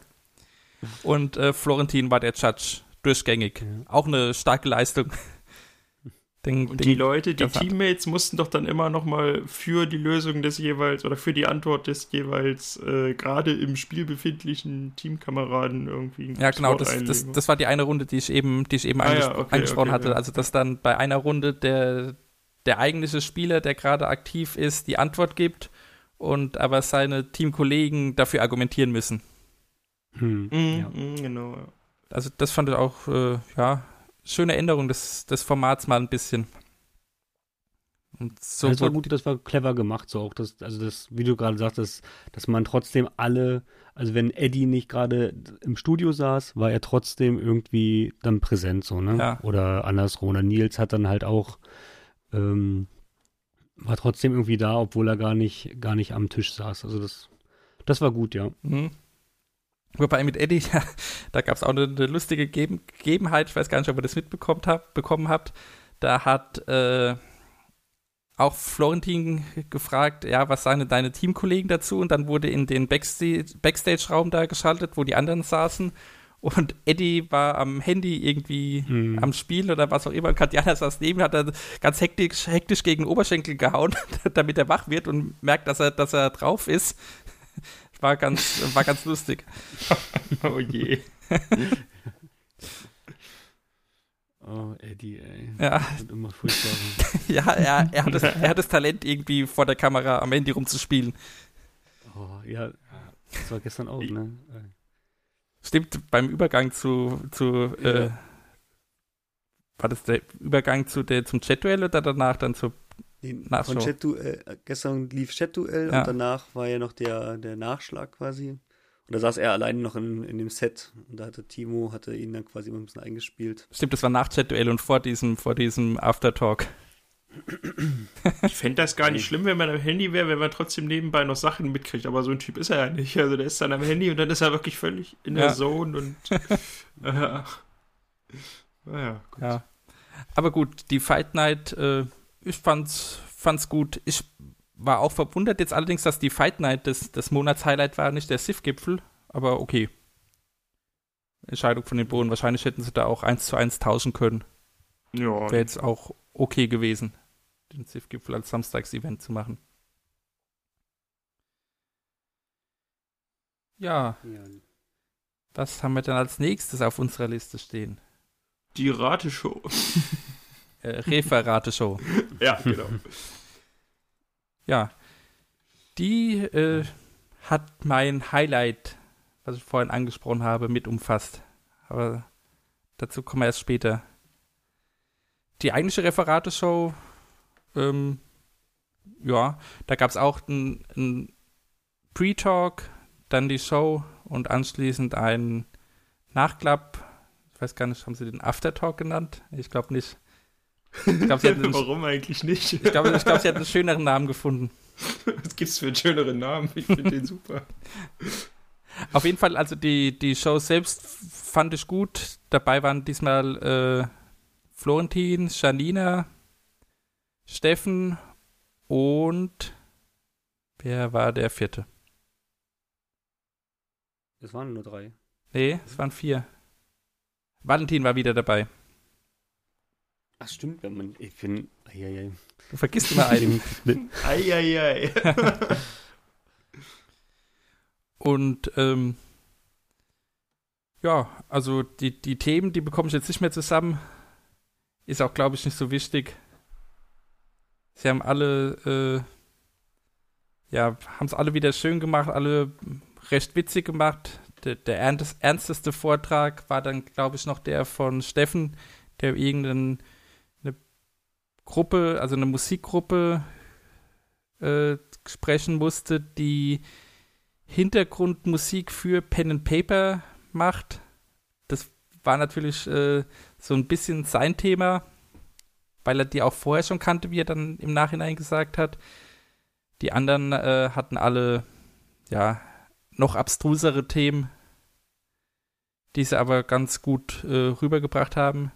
Und äh, Florentin war der Judge, durchgängig. Ja. Auch eine starke Leistung. Den, Und den, die Leute, die Teammates mussten doch dann immer nochmal für die Lösung des jeweils oder für die Antwort des jeweils äh, gerade im Spiel befindlichen Teamkameraden irgendwie. ja, genau, das, das, das war die eine Runde, die ich eben, die ich eben Ah, ja, angespro okay, angesprochen okay, hatte. ja. Also, dass dann bei einer Runde der, der eigentliche Spieler, der gerade aktiv ist, die Antwort gibt und aber seine Teamkollegen dafür argumentieren müssen. Hm, Mhm, ja. mhm, genau, ja. Also das fand ich auch, äh, ja, schöne Änderung des, des Formats mal ein bisschen. Und so das war wurde- gut, das war clever gemacht, so auch das, also das, wie du gerade sagtest, dass man trotzdem alle, also wenn Eddie nicht gerade im Studio saß, war er trotzdem irgendwie dann präsent, so, ne? Ja. Oder andersrum. Oder Nils hat dann halt auch, ähm, war trotzdem irgendwie da, obwohl er gar nicht, gar nicht am Tisch saß. Also das, das war gut, ja. Mhm. Wobei mit Eddie, ja, da gab es auch eine, eine lustige Geben, Gegebenheit, ich weiß gar nicht, ob ihr das mitbekommen habt, bekommen habt. Da hat äh, auch Florentin gefragt, ja, was sagen denn deine Teamkollegen dazu? Und dann wurde in den Backstage- Backstage-Raum da geschaltet, wo die anderen saßen. Und Eddie war am Handy irgendwie Mhm. am Spiel oder was auch immer. Und Katjana saß neben, hat er ganz hektisch, hektisch gegen den Oberschenkel gehauen, damit er wach wird und merkt, dass er, dass er drauf ist. War ganz, war ganz lustig. Oh je. Oh, Eddie, ey. Ja, wird immer furchtbar. ja er, er, hat das, er hat das Talent, irgendwie vor der Kamera am Handy rumzuspielen. oh, ja, das war gestern auch, ne? Stimmt, beim Übergang zu, zu äh, Ja. war das der Übergang zu der, zum Chat-Duell oder danach dann zur Nachschau. von Chat-Duell, äh, gestern lief Chat-Duell Ja. und danach war ja noch der, der Nachschlag quasi. Und da saß er alleine noch in, in dem Set und da hatte Timo, hatte ihn dann quasi immer ein bisschen eingespielt. Stimmt, das war nach Chat-Duell und vor diesem, vor diesem Aftertalk. Ich fände das gar nicht schlimm, wenn man am Handy wäre, wenn man trotzdem nebenbei noch Sachen mitkriegt. Aber so ein Typ ist er ja nicht. Also der ist dann am Handy und dann ist er wirklich völlig in der Ja. Zone und. äh, naja, gut. Ja. Aber gut, die Fight Night, äh, ich fand's, fand's gut. Ich war auch verwundert jetzt allerdings, dass die Fight Night des, des Monatshighlight war, nicht der SIF-Gipfel. Aber okay. Entscheidung von den Bohnen. Wahrscheinlich hätten sie da auch eins zu eins tauschen können. Ja, Wäre jetzt auch okay gewesen, den SIF-Gipfel als Samstagsevent zu machen. Ja, Ja. was haben wir dann als nächstes auf unserer Liste stehen? die Rateshow. Äh, Referate-Show. ja, genau. Ja, die äh, hat mein Highlight, was ich vorhin angesprochen habe, mit umfasst. Aber dazu kommen wir erst später. Die eigentliche Referate-Show, ähm, ja, da gab es auch einen Pre-Talk, dann die Show und anschließend ein Nachklapp. Ich weiß gar nicht, haben sie den Aftertalk genannt? Ich glaube nicht. Ich glaube, sie, einen- Warum eigentlich nicht? ich glaub, ich glaub, sie hätten einen schöneren Namen gefunden. Was gibt's für einen schöneren Namen? Ich finde den super. Auf jeden Fall, also die, die Show selbst fand ich gut. Dabei waren diesmal äh, Florentin, Janina, Steffen und wer war der vierte? Es waren nur drei. Nee, es waren vier. Valentin war wieder dabei. Ach, stimmt, wenn man. Ich bin. Eieiei. Du vergisst immer einen. Eieiei. Und ähm, ja, also die, die Themen, die bekomme ich jetzt nicht mehr zusammen. Ist auch, glaube ich, nicht so wichtig. Sie haben alle, äh, ja, haben es alle wieder schön gemacht, alle recht witzig gemacht. Der, der ernst, ernsteste Vortrag war dann, glaube ich, noch der von Steffen, der irgendeine eine Gruppe, also eine Musikgruppe äh, sprechen musste, die Hintergrundmusik für Pen and Paper macht. Das war natürlich äh, so ein bisschen sein Thema, weil er die auch vorher schon kannte, wie er dann im Nachhinein gesagt hat. Die anderen äh, hatten alle, ja, noch abstrusere Themen, die sie aber ganz gut äh, rübergebracht haben.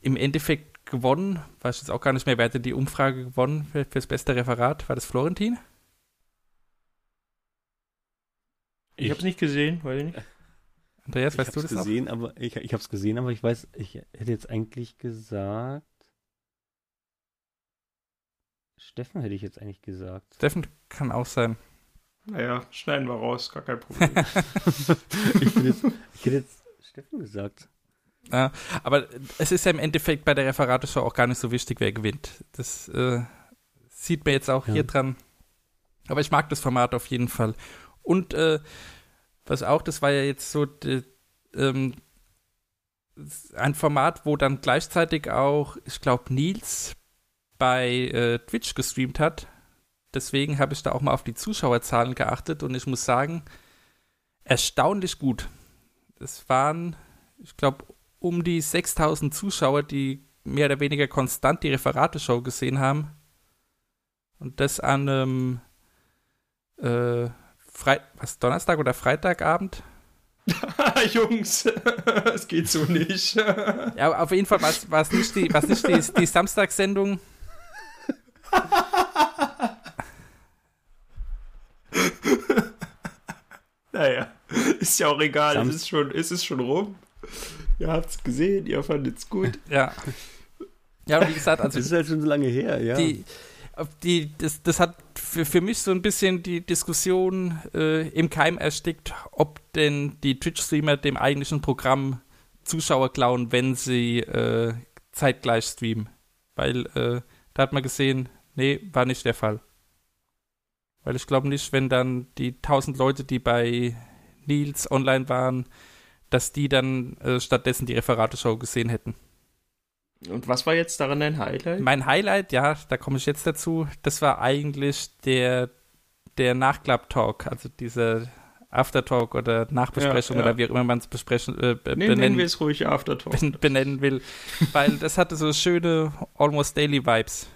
Im Endeffekt gewonnen, weiß ich jetzt auch gar nicht mehr, wer hatte die Umfrage gewonnen für, fürs beste Referat? War das Florentin? Ich hab's nicht gesehen, weiß ich nicht. Andreas, Ich weißt du das gesehen, aber ich, ich hab's gesehen, aber ich weiß, ich hätte jetzt eigentlich gesagt. Steffen hätte ich jetzt eigentlich gesagt. Steffen kann auch sein. Naja, schneiden wir raus, gar kein Problem. ich, bin jetzt, ich hätte jetzt Steffen gesagt. Ja, aber es ist ja im Endeffekt bei der Referateshow auch gar nicht so wichtig, wer gewinnt. Das äh, sieht man jetzt auch Ja. hier dran. Aber ich mag das Format auf jeden Fall. Und äh, was auch, das war ja jetzt so de, ähm, ein Format, wo dann gleichzeitig auch, ich glaube, Nils bei äh, Twitch gestreamt hat. Deswegen habe ich da auch mal auf die Zuschauerzahlen geachtet und ich muss sagen, erstaunlich gut. Es waren, ich glaube, um die 6000 Zuschauer, die mehr oder weniger konstant die Referateshow gesehen haben. Und das an einem äh, Frei was, Donnerstag oder Freitagabend. Jungs, es geht so nicht. Ja, auf jeden Fall war es nicht, die, war's nicht die, die Samstagssendung. naja, ist ja auch egal, Sam- es ist schon, es ist schon rum. Ihr habt's gesehen, ihr fandet's gut. Ja. Ja, wie gesagt, also Das ist halt schon so lange her, ja. die, die, das, das hat für, für mich so ein bisschen die Diskussion äh, im Keim erstickt, ob denn die Twitch-Streamer dem eigentlichen Programm Zuschauer klauen, wenn sie äh, zeitgleich streamen. Weil äh, da hat man gesehen, nee, war nicht der Fall. Weil ich glaube nicht, wenn dann die 1000 Leute, die bei Nils online waren, dass die dann äh, stattdessen die Referateshow gesehen hätten. Und was war jetzt daran dein Highlight? Mein Highlight, ja, da komme ich jetzt dazu, das war eigentlich der, der Nachklapp-Talk, also dieser Aftertalk oder Nachbesprechung Ja, ja. oder wie auch immer man es besprechen, äh, be- Nee, nennen benennen, wir es ruhig Aftertalk. ben, benennen will, weil das hatte so schöne Almost Daily Vibes.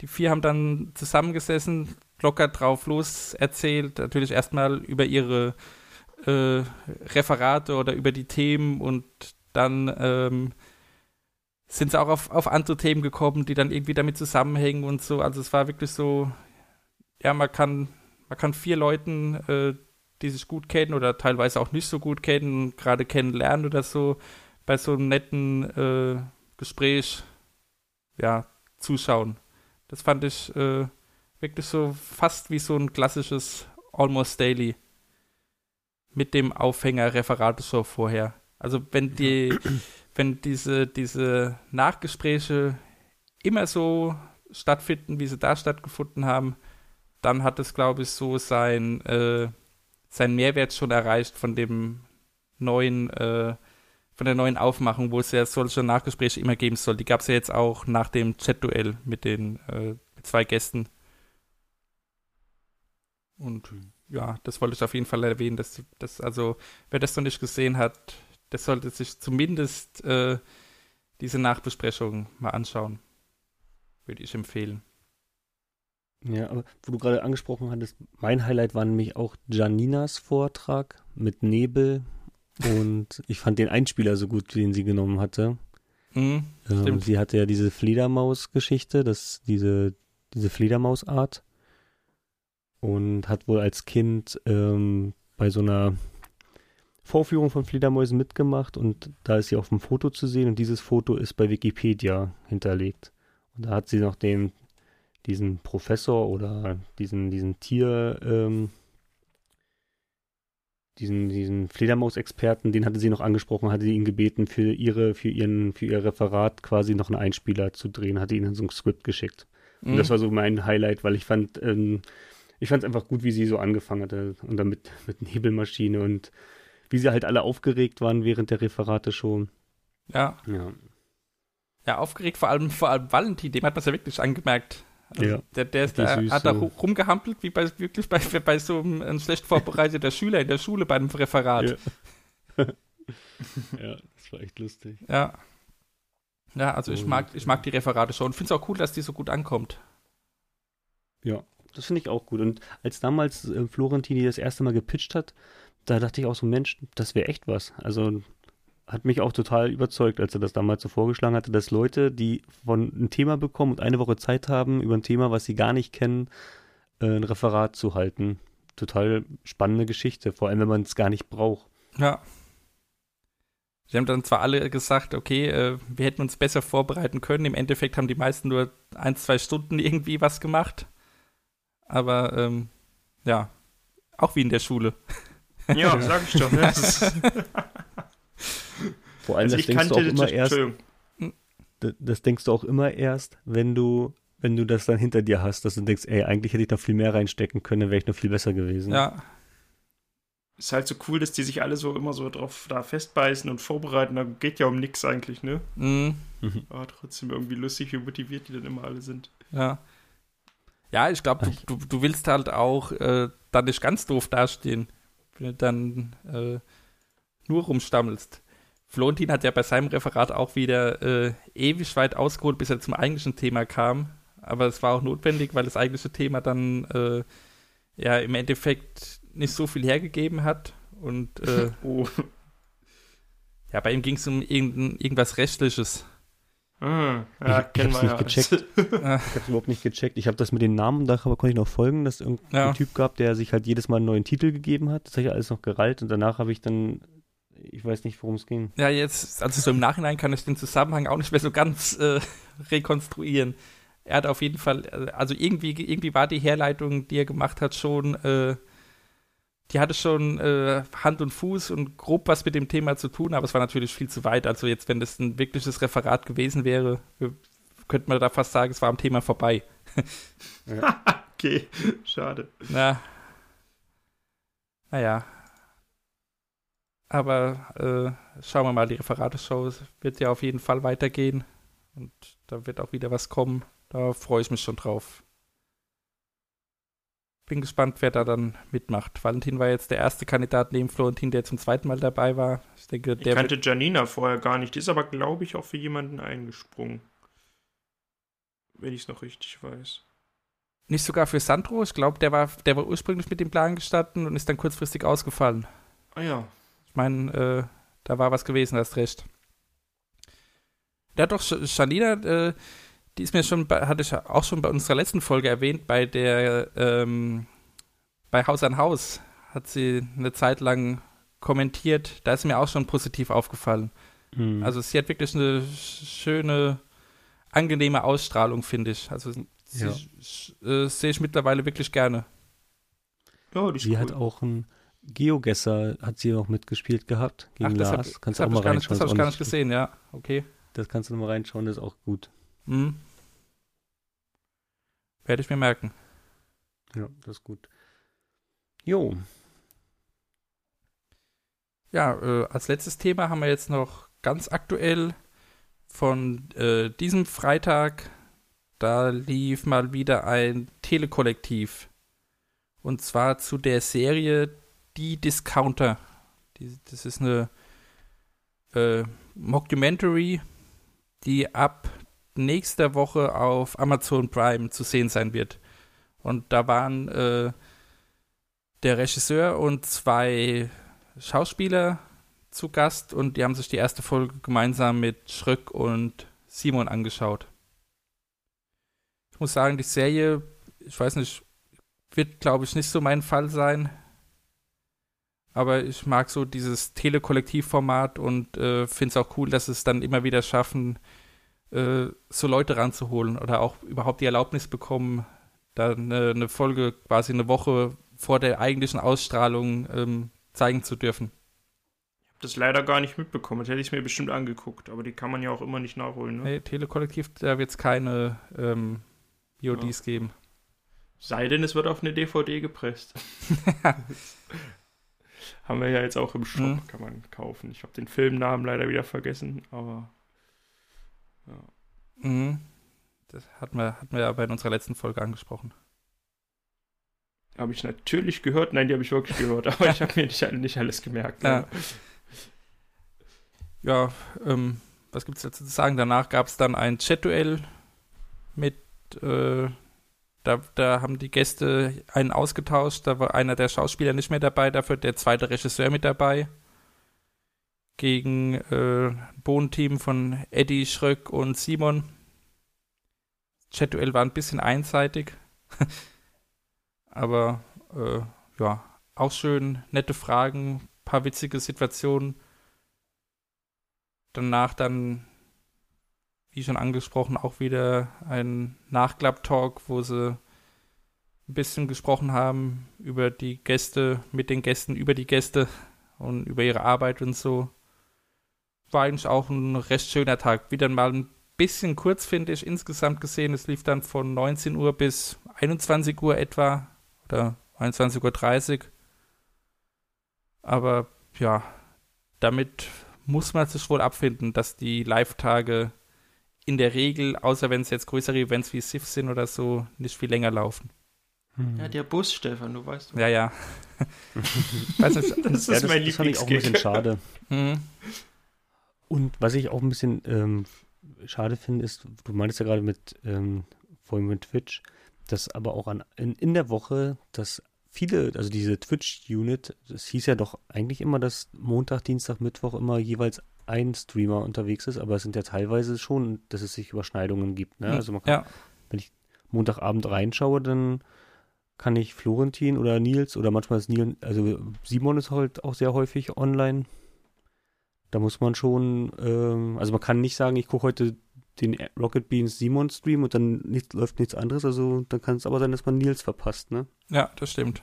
Die vier haben dann zusammengesessen, locker drauf los erzählt, natürlich erstmal über ihre äh, Referate oder über die Themen und dann ähm, sind sie auch auf, auf andere Themen gekommen, die dann irgendwie damit zusammenhängen und so. Also es war wirklich so, ja, man kann, man kann vier Leuten, äh, die sich gut kennen oder teilweise auch nicht so gut kennen, gerade kennenlernen oder so, bei so einem netten äh, Gespräch, ja, zuschauen. Das fand ich äh, wirklich so fast wie so ein klassisches Almost Daily mit dem Aufhänger Referateshow vorher. Also wenn die, wenn diese, diese Nachgespräche immer so stattfinden, wie sie da stattgefunden haben, dann hat es, glaube ich, so sein, äh, sein Mehrwert schon erreicht von dem neuen, äh, von der neuen Aufmachung, wo es ja solche Nachgespräche immer geben soll. Die gab es ja jetzt auch nach dem Chat-Duell mit den äh, zwei Gästen. Und ja, das wollte ich auf jeden Fall erwähnen, dass, dass also, wer das noch nicht gesehen hat, der sollte sich zumindest äh, diese Nachbesprechung mal anschauen. Würde ich empfehlen. Ja, aber wo du gerade angesprochen hattest, mein Highlight war nämlich auch Janinas Vortrag mit Nebel und ich fand den Einspieler so gut, den sie genommen hatte. Mhm, Ähm, Stimmt. sie hatte ja diese Fledermaus-Geschichte, das, diese, diese Fledermausart und hat wohl als Kind ähm, bei so einer Vorführung von Fledermäusen mitgemacht und da ist sie auf dem Foto zu sehen und dieses Foto ist bei Wikipedia hinterlegt. Und da hat sie noch den, diesen Professor oder diesen, diesen Tier, ähm, diesen, diesen Fledermaus-Experten, den hatte sie noch angesprochen, hatte sie ihn gebeten, für ihre, für ihren, für ihr Referat quasi noch einen Einspieler zu drehen, hatte ihnen so ein Skript geschickt. Und Mhm. das war so mein Highlight, weil ich fand, ähm, ich fand es einfach gut, wie sie so angefangen hatte. Und dann mit, mit Nebelmaschine und wie sie halt alle aufgeregt waren während der Referate schon. ja. Ja. Ja, aufgeregt, vor allem, vor allem Valentin, dem hat man es ja wirklich angemerkt. Also Ja, der, der, ist, der süß, hat da so. rumgehampelt, wie bei, wirklich bei, bei so einem, einem schlecht vorbereiteter Schüler in der Schule bei einem Referat. Ja. ja, das war echt lustig. Ja. Ja, also ich Und- mag, ich mag die Referate schon. Ich finde es auch cool, dass die so gut ankommt. Ja, das finde ich auch gut. Und als damals äh, Florentini das erste Mal gepitcht hat, da dachte ich auch so, Mensch, das wäre echt was. Also hat mich auch total überzeugt, als er das damals so vorgeschlagen hatte, dass Leute, die von ein Thema bekommen und eine Woche Zeit haben, über ein Thema, was sie gar nicht kennen, äh, ein Referat zu halten. Total spannende Geschichte, vor allem wenn man es gar nicht braucht. Ja. Sie haben dann zwar alle gesagt, okay, äh, wir hätten uns besser vorbereiten können. Im Endeffekt haben die meisten nur ein, zwei Stunden irgendwie was gemacht. Aber ähm, ja, auch wie in der Schule. Ja, sag ich doch. Ne? Vor allem, also das ich denkst du auch immer erst, das, denkst du auch immer erst, wenn du, wenn du das dann hinter dir hast, dass du denkst, ey, eigentlich hätte ich noch viel mehr reinstecken können, dann wäre ich noch viel besser gewesen. Ja, Ist halt so cool, dass die sich alle so immer so drauf da festbeißen und vorbereiten. Da geht ja um nix eigentlich, ne? mhm. Aber trotzdem irgendwie lustig, wie motiviert die dann immer alle sind. Ja. Ja, ich glaube, du, du, du willst halt auch äh, dann nicht ganz doof dastehen, wenn du dann äh, nur rumstammelst. Florentin hat ja bei seinem Referat auch wieder äh, ewig weit ausgeholt, bis er zum eigentlichen Thema kam. Aber es war auch notwendig, weil das eigentliche Thema dann äh, ja im Endeffekt nicht so viel hergegeben hat. Und äh, Oh, ja, bei ihm ging es um irgendein, irgendwas Rechtliches. Ah, ja, ich, ich hab's ja. nicht gecheckt. Ich habe es überhaupt nicht gecheckt. Ich habe das mit den Namen, da konnte ich noch folgen, dass es irgendein Ja. Typ gab, der sich halt jedes Mal einen neuen Titel gegeben hat. Das habe ich alles noch gereilt und danach habe ich dann, ich weiß nicht, worum es ging. Ja, jetzt, also so im Nachhinein kann ich den Zusammenhang auch nicht mehr so ganz äh, rekonstruieren. Er hat auf jeden Fall, also irgendwie, irgendwie war die Herleitung, die er gemacht hat, schon, äh, die hatte schon äh, Hand und Fuß und grob was mit dem Thema zu tun, aber es war natürlich viel zu weit. Also jetzt, wenn das ein wirkliches Referat gewesen wäre, wir- könnte man da fast sagen, es war am Thema vorbei. Okay, schade. Na, naja. Aber äh, schauen wir mal, die Referate-Show wird ja auf jeden Fall weitergehen. Und da wird auch wieder was kommen. Da freue ich mich schon drauf. Bin gespannt, wer da dann mitmacht. Valentin war jetzt der erste Kandidat neben Florentin, der zum zweiten Mal dabei war. Ich denke, Ich der kannte Janina vorher gar nicht. Die ist aber, glaube ich, auch für jemanden eingesprungen. Wenn ich es noch richtig weiß. nicht sogar für Sandro. Ich glaube, der war, der war ursprünglich mit dem Plan gestanden und ist dann kurzfristig ausgefallen. Ah ja. Ich meine, äh, da war was gewesen, hast recht. Ja, doch, Janina, äh, die ist mir schon, bei, hatte ich auch schon bei unserer letzten Folge erwähnt, bei der, ähm, bei Haus an Haus hat sie eine Zeit lang kommentiert. Da ist mir auch schon positiv aufgefallen. Mhm. Also sie hat wirklich eine sch- schöne, angenehme Ausstrahlung, finde ich. Also sie, Ja. äh, sehe ich mittlerweile wirklich gerne. Ja, die ist sie cool. hat auch ein Geogesser, hat sie auch mitgespielt gehabt gegen das Lars. hab, kannst das du auch mal ich gar nicht, reinschauen. das habe ich gar nicht nicht gesehen, ja. Okay. Das kannst du noch mal reinschauen, das ist auch gut. Mhm. Werde ich mir merken. Ja, das ist gut. Jo, Ja, äh, als letztes Thema haben wir jetzt noch ganz aktuell von äh, diesem Freitag. Da lief mal wieder ein Telekollektiv. Und zwar zu der Serie Die Discounter. Die, das ist eine äh, Mockumentary, die ab nächster Woche auf Amazon Prime zu sehen sein wird. Und da waren äh, der Regisseur und zwei Schauspieler zu Gast und die haben sich die erste Folge gemeinsam mit Schröck und Simon angeschaut. Ich muss sagen, die Serie, ich weiß nicht, wird, glaube ich, nicht so mein Fall sein. Aber ich mag so dieses Telekollektivformat und äh, finde es auch cool, dass es dann immer wieder schaffen, äh, so Leute ranzuholen oder auch überhaupt die Erlaubnis bekommen, da eine, eine Folge quasi eine Woche vor der eigentlichen Ausstrahlung ähm, zeigen zu dürfen. Ich habe das leider gar nicht mitbekommen. Das hätte ich mir bestimmt angeguckt. Aber die kann man ja auch immer nicht nachholen. Ne? Nee, Telekollektiv, da wird es keine ähm, VODs geben. Sei denn, es wird auf eine DVD gepresst. Haben wir ja jetzt auch im Shop, Mhm. kann man kaufen. Ich habe den Filmnamen leider wieder vergessen, aber Mhm. Das hatten wir, hatten wir ja bei unserer letzten Folge angesprochen. habe ich natürlich gehört. Nein, die habe ich wirklich gehört, aber ich habe mir nicht, nicht alles gemerkt. Ja. Ja, ähm, was gibt es dazu zu sagen? Danach gab es dann ein Chat-Duell mit, äh, da, da haben die Gäste einen ausgetauscht. Da war einer der Schauspieler nicht mehr dabei, dafür der zweite Regisseur mit dabei. Gegen äh, Bohnenteam von Eddie, Schröck und Simon. Chat-Duell war ein bisschen einseitig. Aber äh, ja, auch schön, nette Fragen, paar witzige Situationen. Danach dann, wie schon angesprochen, auch wieder ein Nachklapp-Talk, wo sie ein bisschen gesprochen haben über die Gäste, mit den Gästen, über die Gäste und über ihre Arbeit und so. War eigentlich auch ein recht schöner Tag. Wieder mal ein bisschen kurz, finde ich, insgesamt gesehen. Es lief dann von 19 Uhr bis 21 Uhr etwa oder 21.30 Uhr. Aber ja, damit muss man sich wohl abfinden, dass die Live-Tage in der Regel, außer wenn es jetzt größere Events wie SIF sind oder so, nicht viel länger laufen. Hm. Ja, der Bus, Stefan, du weißt. Ja, ja. Weiß nicht, Das ja, ist das, mein das fand ich auch ein bisschen schade. hm, Und was ich auch ein bisschen ähm, schade finde, ist, du meintest ja gerade mit, ähm, vorhin mit Twitch, dass aber auch an, in, in der Woche, dass viele, also diese Twitch-Unit, das hieß ja doch eigentlich immer, dass Montag, Dienstag, Mittwoch immer jeweils ein Streamer unterwegs ist, aber es sind ja teilweise schon, dass es sich Überschneidungen gibt. Ne? Hm, Also man kann, ja, wenn ich Montagabend reinschaue, dann kann ich Florentin oder Nils oder manchmal ist Nils, also Simon ist halt auch sehr häufig online. Da muss man schon, ähm, also man kann nicht sagen, ich gucke heute den Rocket Beans Simon Stream und dann nicht, läuft nichts anderes. Also dann kann es aber sein, dass man Nils verpasst, ne? ja, das stimmt.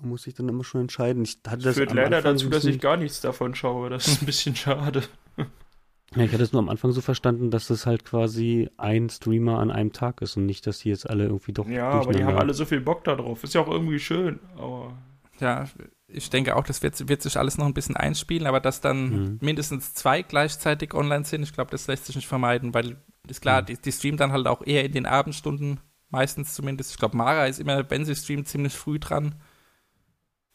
Man muss sich dann immer schon entscheiden. Ich hatte das Führt am leider Anfang dazu, dass ich gar nichts davon schaue. Das ist ein bisschen schade. Ja, ich hatte es nur am Anfang so verstanden, dass das halt quasi ein Streamer an einem Tag ist und nicht, dass die jetzt alle irgendwie doch Ja, aber die haben alle so viel Bock da drauf. Ist ja auch irgendwie schön, aber Ja, ich denke auch, das wird, wird sich alles noch ein bisschen einspielen, aber dass dann Mhm. mindestens zwei gleichzeitig online sind, ich glaube, das lässt sich nicht vermeiden, weil ist klar, Mhm. die, die streamen dann halt auch eher in den Abendstunden, meistens zumindest. Ich glaube, Mara ist immer, wenn sie streamt, ziemlich früh dran.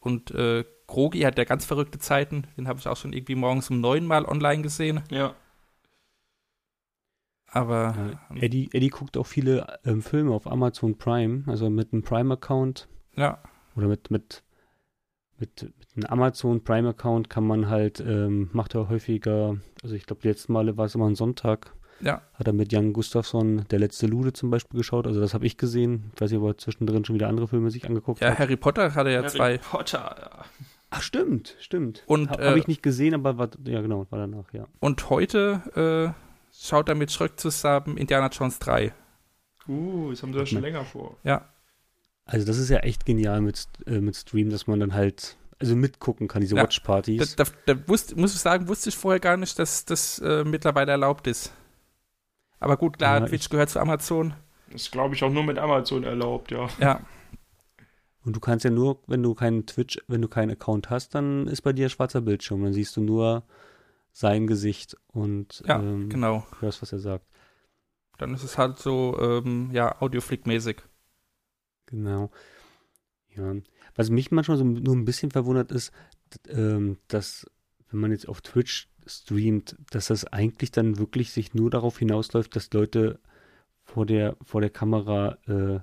Und äh, Krogi hat ja ganz verrückte Zeiten, den habe ich auch schon irgendwie morgens um neun Mal online gesehen. ja. Aber Ja, Eddie, Eddie guckt auch viele ähm, Filme auf Amazon Prime, also mit einem Prime-Account ja, oder mit, mit, mit, mit einem Amazon Prime-Account kann man halt, ähm, macht er häufiger, also ich glaube, die letzten Male war es immer ein Sonntag, ja, hat er mit Jan Gustafsson der letzte Lude zum Beispiel geschaut, also das habe ich gesehen. Ich weiß nicht, ob er zwischendrin schon wieder andere Filme sich angeguckt ja, hat. Harry Potter hatte ja Harry zwei. Potter, ja. Ach, stimmt, stimmt. Und, Habe äh, ich nicht gesehen, aber war, ja genau, war danach, ja. Und heute äh, schaut er mit Schröck zusammen Indiana Jones 3. Uh, das haben sie ja schon länger vor. Ja, Also das ist ja echt genial mit, äh, mit Stream, dass man dann halt, also mitgucken kann, diese Ja, Watchpartys. Da, da, da wusste, muss ich sagen, wusste ich vorher gar nicht, dass das äh, mittlerweile erlaubt ist. Aber gut, klar, Ja, Twitch ich- gehört zu Amazon. Das ist, glaube ich, auch nur mit Amazon erlaubt, ja. Ja, Und du kannst ja nur, wenn du keinen Twitch, wenn du keinen Account hast, dann ist bei dir schwarzer Bildschirm. Dann siehst du nur sein Gesicht und ja, ähm, genau. hörst, was er sagt. Dann ist es halt so, ähm, ja, Audioflick-mäßig. Genau. Ja. Was mich manchmal so nur ein bisschen verwundert ist, ähm, dass, wenn man jetzt auf Twitch streamt, dass das eigentlich dann wirklich sich nur darauf hinausläuft, dass Leute vor der, vor der Kamera äh,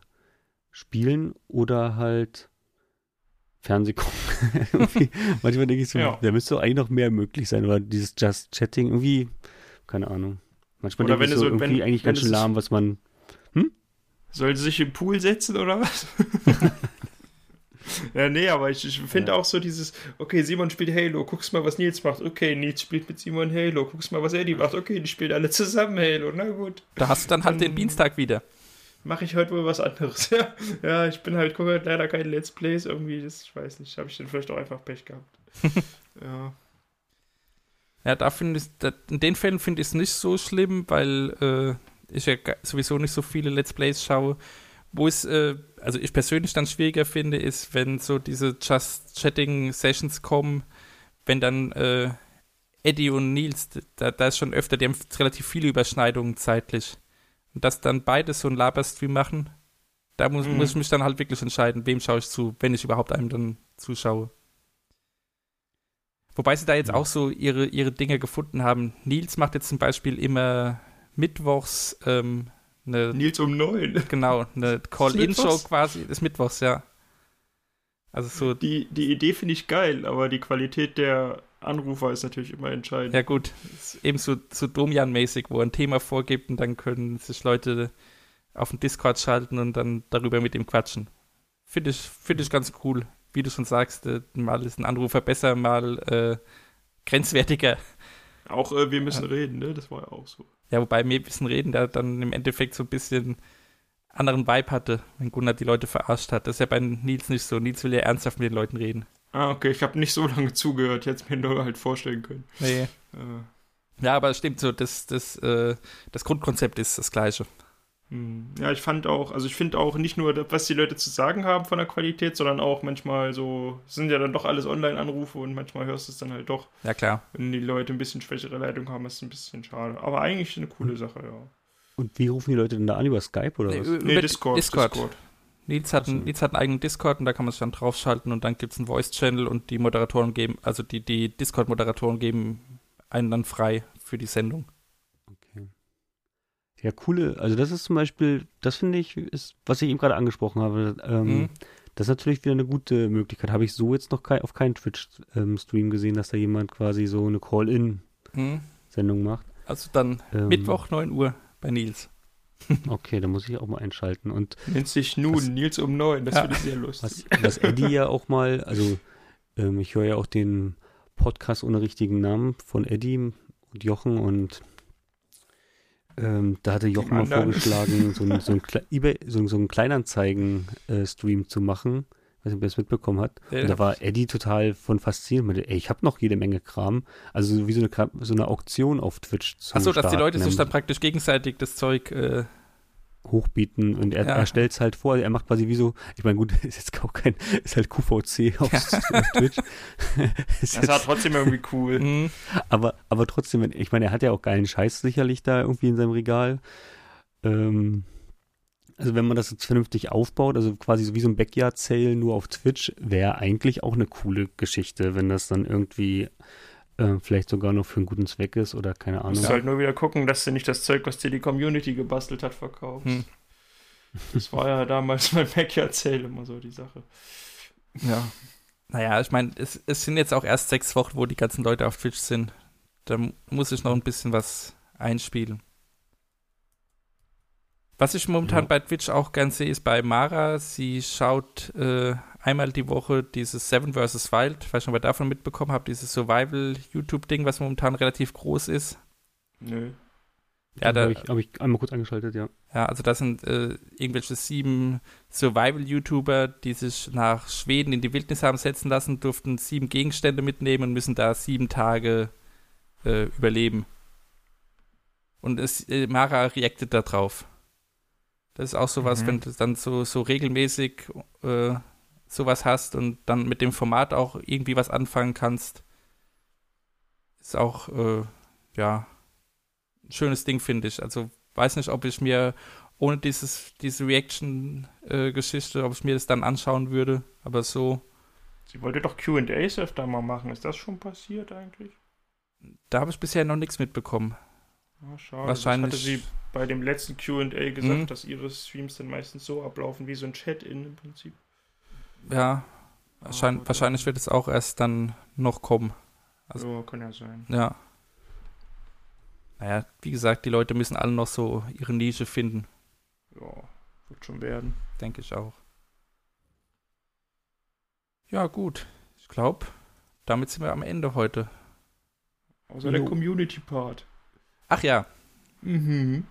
spielen oder halt Fernseh gucken. Manchmal denke ich so, Ja. da müsste doch eigentlich noch mehr möglich sein. Oder dieses Just Chatting, irgendwie, keine Ahnung. Manchmal Oder denke ich so, so- irgendwie wenn- eigentlich wenn ganz schön lahm, was man Soll sie sich im Pool setzen oder was? ja, nee, aber ich, ich finde Ja. auch so dieses, okay, Simon spielt Halo, guckst mal, was Nils macht. Okay, Nils spielt mit Simon Halo, guckst mal, was Eddie macht. Okay, die spielen alle zusammen Halo, na gut. Da hast du dann halt den Ähm, Dienstag wieder. Mache ich heute wohl was anderes. ja, ja, ich bin halt, gucke halt leider keine Let's Plays irgendwie, das, ich weiß nicht, habe ich dann vielleicht auch einfach Pech gehabt. ja. Ja, da finde ich, da, in den Fällen finde ich es nicht so schlimm, weil äh, ich ja sowieso nicht so viele Let's Plays schaue. Wo es, äh, also ich persönlich dann schwieriger finde, ist, wenn so diese Just Chatting Sessions kommen, wenn dann äh, Eddie und Nils, da, da ist schon öfter, die haben relativ viele Überschneidungen zeitlich. Und dass dann beide so einen Laberstream machen, da muss, Mhm. muss ich mich dann halt wirklich entscheiden, wem schaue ich zu, wenn ich überhaupt einem dann zuschaue. Wobei sie da jetzt Ja. auch so ihre, ihre Dinge gefunden haben. Nils macht jetzt zum Beispiel immer mittwochs ähm, eine, Nils um neun. genau, eine Call-In-Show quasi, des Mittwochs, ja. Also so, Die, die Idee finde ich geil, aber die Qualität der Anrufer ist natürlich immer entscheidend. ja gut, ist eben so, so Domian-mäßig, wo er ein Thema vorgibt und dann können sich Leute auf den Discord schalten und dann darüber mit ihm quatschen. Finde ich, finde ich ganz cool. Wie du schon sagst, äh, mal ist ein Anrufer besser, mal äh, grenzwertiger. Auch äh, wir müssen reden, ne? Das war ja auch so. Ja, wobei mir ein bisschen reden, der dann im Endeffekt so ein bisschen anderen Vibe hatte, wenn Gunnar die Leute verarscht hat. Das ist ja bei Nils nicht so. Nils will ja ernsthaft mit den Leuten reden. Ah, okay, ich habe nicht so lange zugehört, es mir nur halt vorstellen können. Nee. Äh, Ja, aber es stimmt so, das, das, äh, das Grundkonzept ist das gleiche. Hm. ja, ich fand auch, also ich finde auch nicht nur, was die Leute zu sagen haben von der Qualität, sondern auch manchmal so, es sind ja dann doch alles Online-Anrufe und manchmal hörst du es dann halt doch, Ja, klar. wenn die Leute ein bisschen schwächere Leitung haben, ist es ein bisschen schade. Aber eigentlich eine coole Sache, ja. Und wie rufen die Leute denn da an? Über Skype oder was? Nee, Discord. Discord. Nils, hat einen. Nils hat einen eigenen Discord und da kann man sich dann draufschalten und dann gibt es einen Voice-Channel und die Moderatoren geben, also die, die Discord-Moderatoren geben einen dann frei für die Sendung. Ja, coole, also das ist zum Beispiel, das finde ich, ist, was ich eben gerade angesprochen habe, ähm, Mhm. das ist natürlich wieder eine gute Möglichkeit. Habe ich so jetzt noch kei auf keinen Twitch-Stream gesehen, dass da jemand quasi so eine Call-In Hm. Sendung macht. Also dann Ähm. Mittwoch 9 Uhr bei Nils. Okay, da muss ich auch mal einschalten. Und Nennt sich nun Was- Nils um neun. Das Ja. finde ich sehr lustig. was, was Eddie ja auch mal, also ähm, ich höre ja auch den Podcast ohne richtigen Namen von Eddie und Jochen und ähm, da hatte Jochen mal vorgeschlagen, so ein, so ein, so, so ein Kleinanzeigen-Stream zu machen. Ich weiß nicht, ob er es mitbekommen hat. Ja, und da war Eddie total von fasziniert. Meinte, ey, ich habe noch jede Menge Kram. Also wie so eine, so eine Auktion auf Twitch zu Achso, dass die. Leute sich dann praktisch gegenseitig das Zeug. Äh, hochbieten und er, Ja. er stellt es halt vor, er macht quasi wie so, ich meine gut, ist jetzt auch kein, ist halt QVC auf, auf Twitch. Ist Das war trotzdem irgendwie cool. mh, aber, aber trotzdem, ich meine, er hat ja auch geilen Scheiß sicherlich da irgendwie in seinem Regal. Ähm, also wenn man das jetzt vernünftig aufbaut, also quasi so wie so ein Backyard-Sale nur auf Twitch, wäre eigentlich auch eine coole Geschichte, wenn das dann irgendwie äh, vielleicht sogar noch für einen guten Zweck ist oder keine Du Ahnung. musst halt nur wieder gucken, dass du nicht das Zeug, was dir die Community gebastelt hat, verkaufst. Hm. Das war ja damals mein Backyard Sale immer so die Sache. ja. Naja, ich meine, es, es sind jetzt auch erst sechs Wochen, wo die ganzen Leute auf Twitch sind. Da mu- muss ich noch ein bisschen was einspielen. Was ich momentan Ja. bei Twitch auch gern sehe, ist bei Mara. Sie schaut äh, einmal die Woche dieses Seven vs. Wild, ich weiß nicht, ob ihr davon mitbekommen habt, dieses Survival-YouTube-Ding, was momentan relativ groß ist. Nö. Ja, da, habe ich, hab ich einmal kurz angeschaltet, ja. Ja, also das sind äh, irgendwelche sieben Survival-YouTuber, die sich nach Schweden in die Wildnis haben setzen lassen, durften sieben Gegenstände mitnehmen und müssen da sieben Tage äh, überleben. Und es, äh, Mara reactet da drauf. Das ist auch sowas, Mhm. wenn du dann so, so regelmäßig äh, sowas hast und dann mit dem Format auch irgendwie was anfangen kannst. Ist auch, äh, ja, ein schönes Ding, finde ich. Also weiß nicht, ob ich mir ohne dieses, diese Reaction-Geschichte, ob ich mir das dann anschauen würde, aber so, Sie wollte doch QAs öfter mal machen. Ist das schon passiert eigentlich? da habe ich bisher noch nichts mitbekommen. Ah, schade. Wahrscheinlich- Das hatte sie bei dem letzten QA gesagt, Mhm. dass ihre Streams dann meistens so ablaufen wie so ein Chat-In im Prinzip. Ja, wahrscheinlich, Aber- wahrscheinlich wird es auch erst dann noch kommen. Also- ja, kann ja sein. Ja. Naja, wie gesagt, die Leute müssen alle noch so ihre Nische finden, Ja, wird schon werden. denke ich auch. Ja, gut. Ich glaube, damit sind wir am Ende heute. Außer der Jo. Community-Part. Ach ja, Mhm.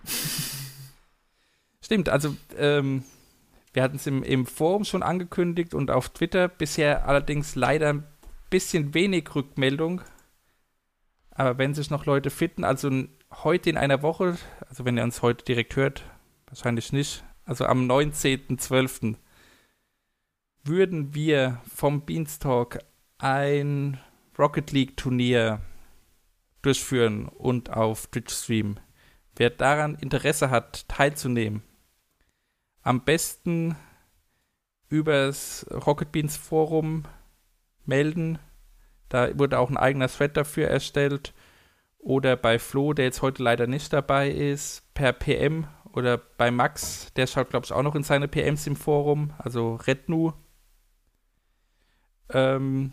Stimmt, also ähm, wir hatten es im, im Forum schon angekündigt und auf Twitter bisher allerdings leider ein bisschen wenig Rückmeldung. Aber wenn sich noch Leute finden, also heute in einer Woche, also wenn ihr uns heute direkt hört, wahrscheinlich nicht, also am 19.12. würden wir vom Beanstalk ein Rocket League Turnier durchführen und auf Twitch streamen. Wer daran Interesse hat, teilzunehmen, am besten übers Rocket Beans Forum melden. Da wurde auch ein eigener Thread dafür erstellt. Oder bei Flo, der jetzt heute leider nicht dabei ist, per PM. Oder bei Max, der schaut, glaube ich, auch noch in seine PMs im Forum, also Rednu. Ähm,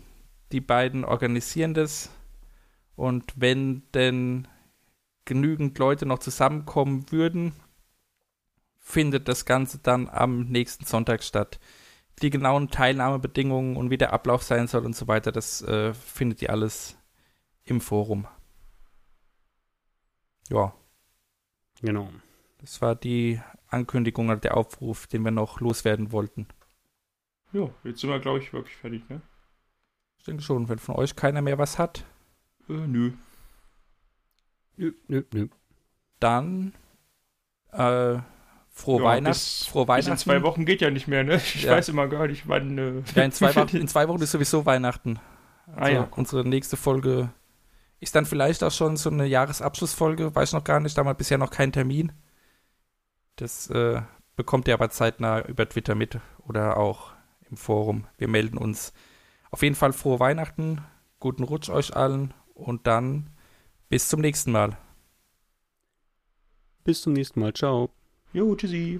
die beiden organisieren das. Und wenn denn genügend Leute noch zusammenkommen würden, findet das Ganze dann am nächsten Sonntag statt. Die genauen Teilnahmebedingungen und wie der Ablauf sein soll und so weiter, das äh, findet ihr alles im Forum. Ja, Genau. das war die Ankündigung oder der Aufruf, den wir noch loswerden wollten. Ja, jetzt sind wir, glaube ich, wirklich fertig, ne? Ich denke schon, wenn von euch keiner mehr was hat, Äh, nö. Nö, nö, nö. dann äh, frohe, Ja, Weihnacht, bis- frohe Bis Weihnachten. in zwei Wochen geht ja nicht mehr, ne? Ich Ja. weiß immer gar nicht, wann. Äh, Ja, in zwei, Wochen, in zwei Wochen ist sowieso Weihnachten. Also Ah ja. unsere nächste Folge ist dann vielleicht auch schon so eine Jahresabschlussfolge, weiß ich noch gar nicht, da haben wir bisher noch keinen Termin. Das äh, bekommt ihr aber zeitnah über Twitter mit oder auch im Forum. Wir melden uns. Auf jeden Fall frohe Weihnachten, guten Rutsch euch allen und dann bis zum nächsten Mal. Bis zum nächsten Mal. Ciao. Jo, tschüssi.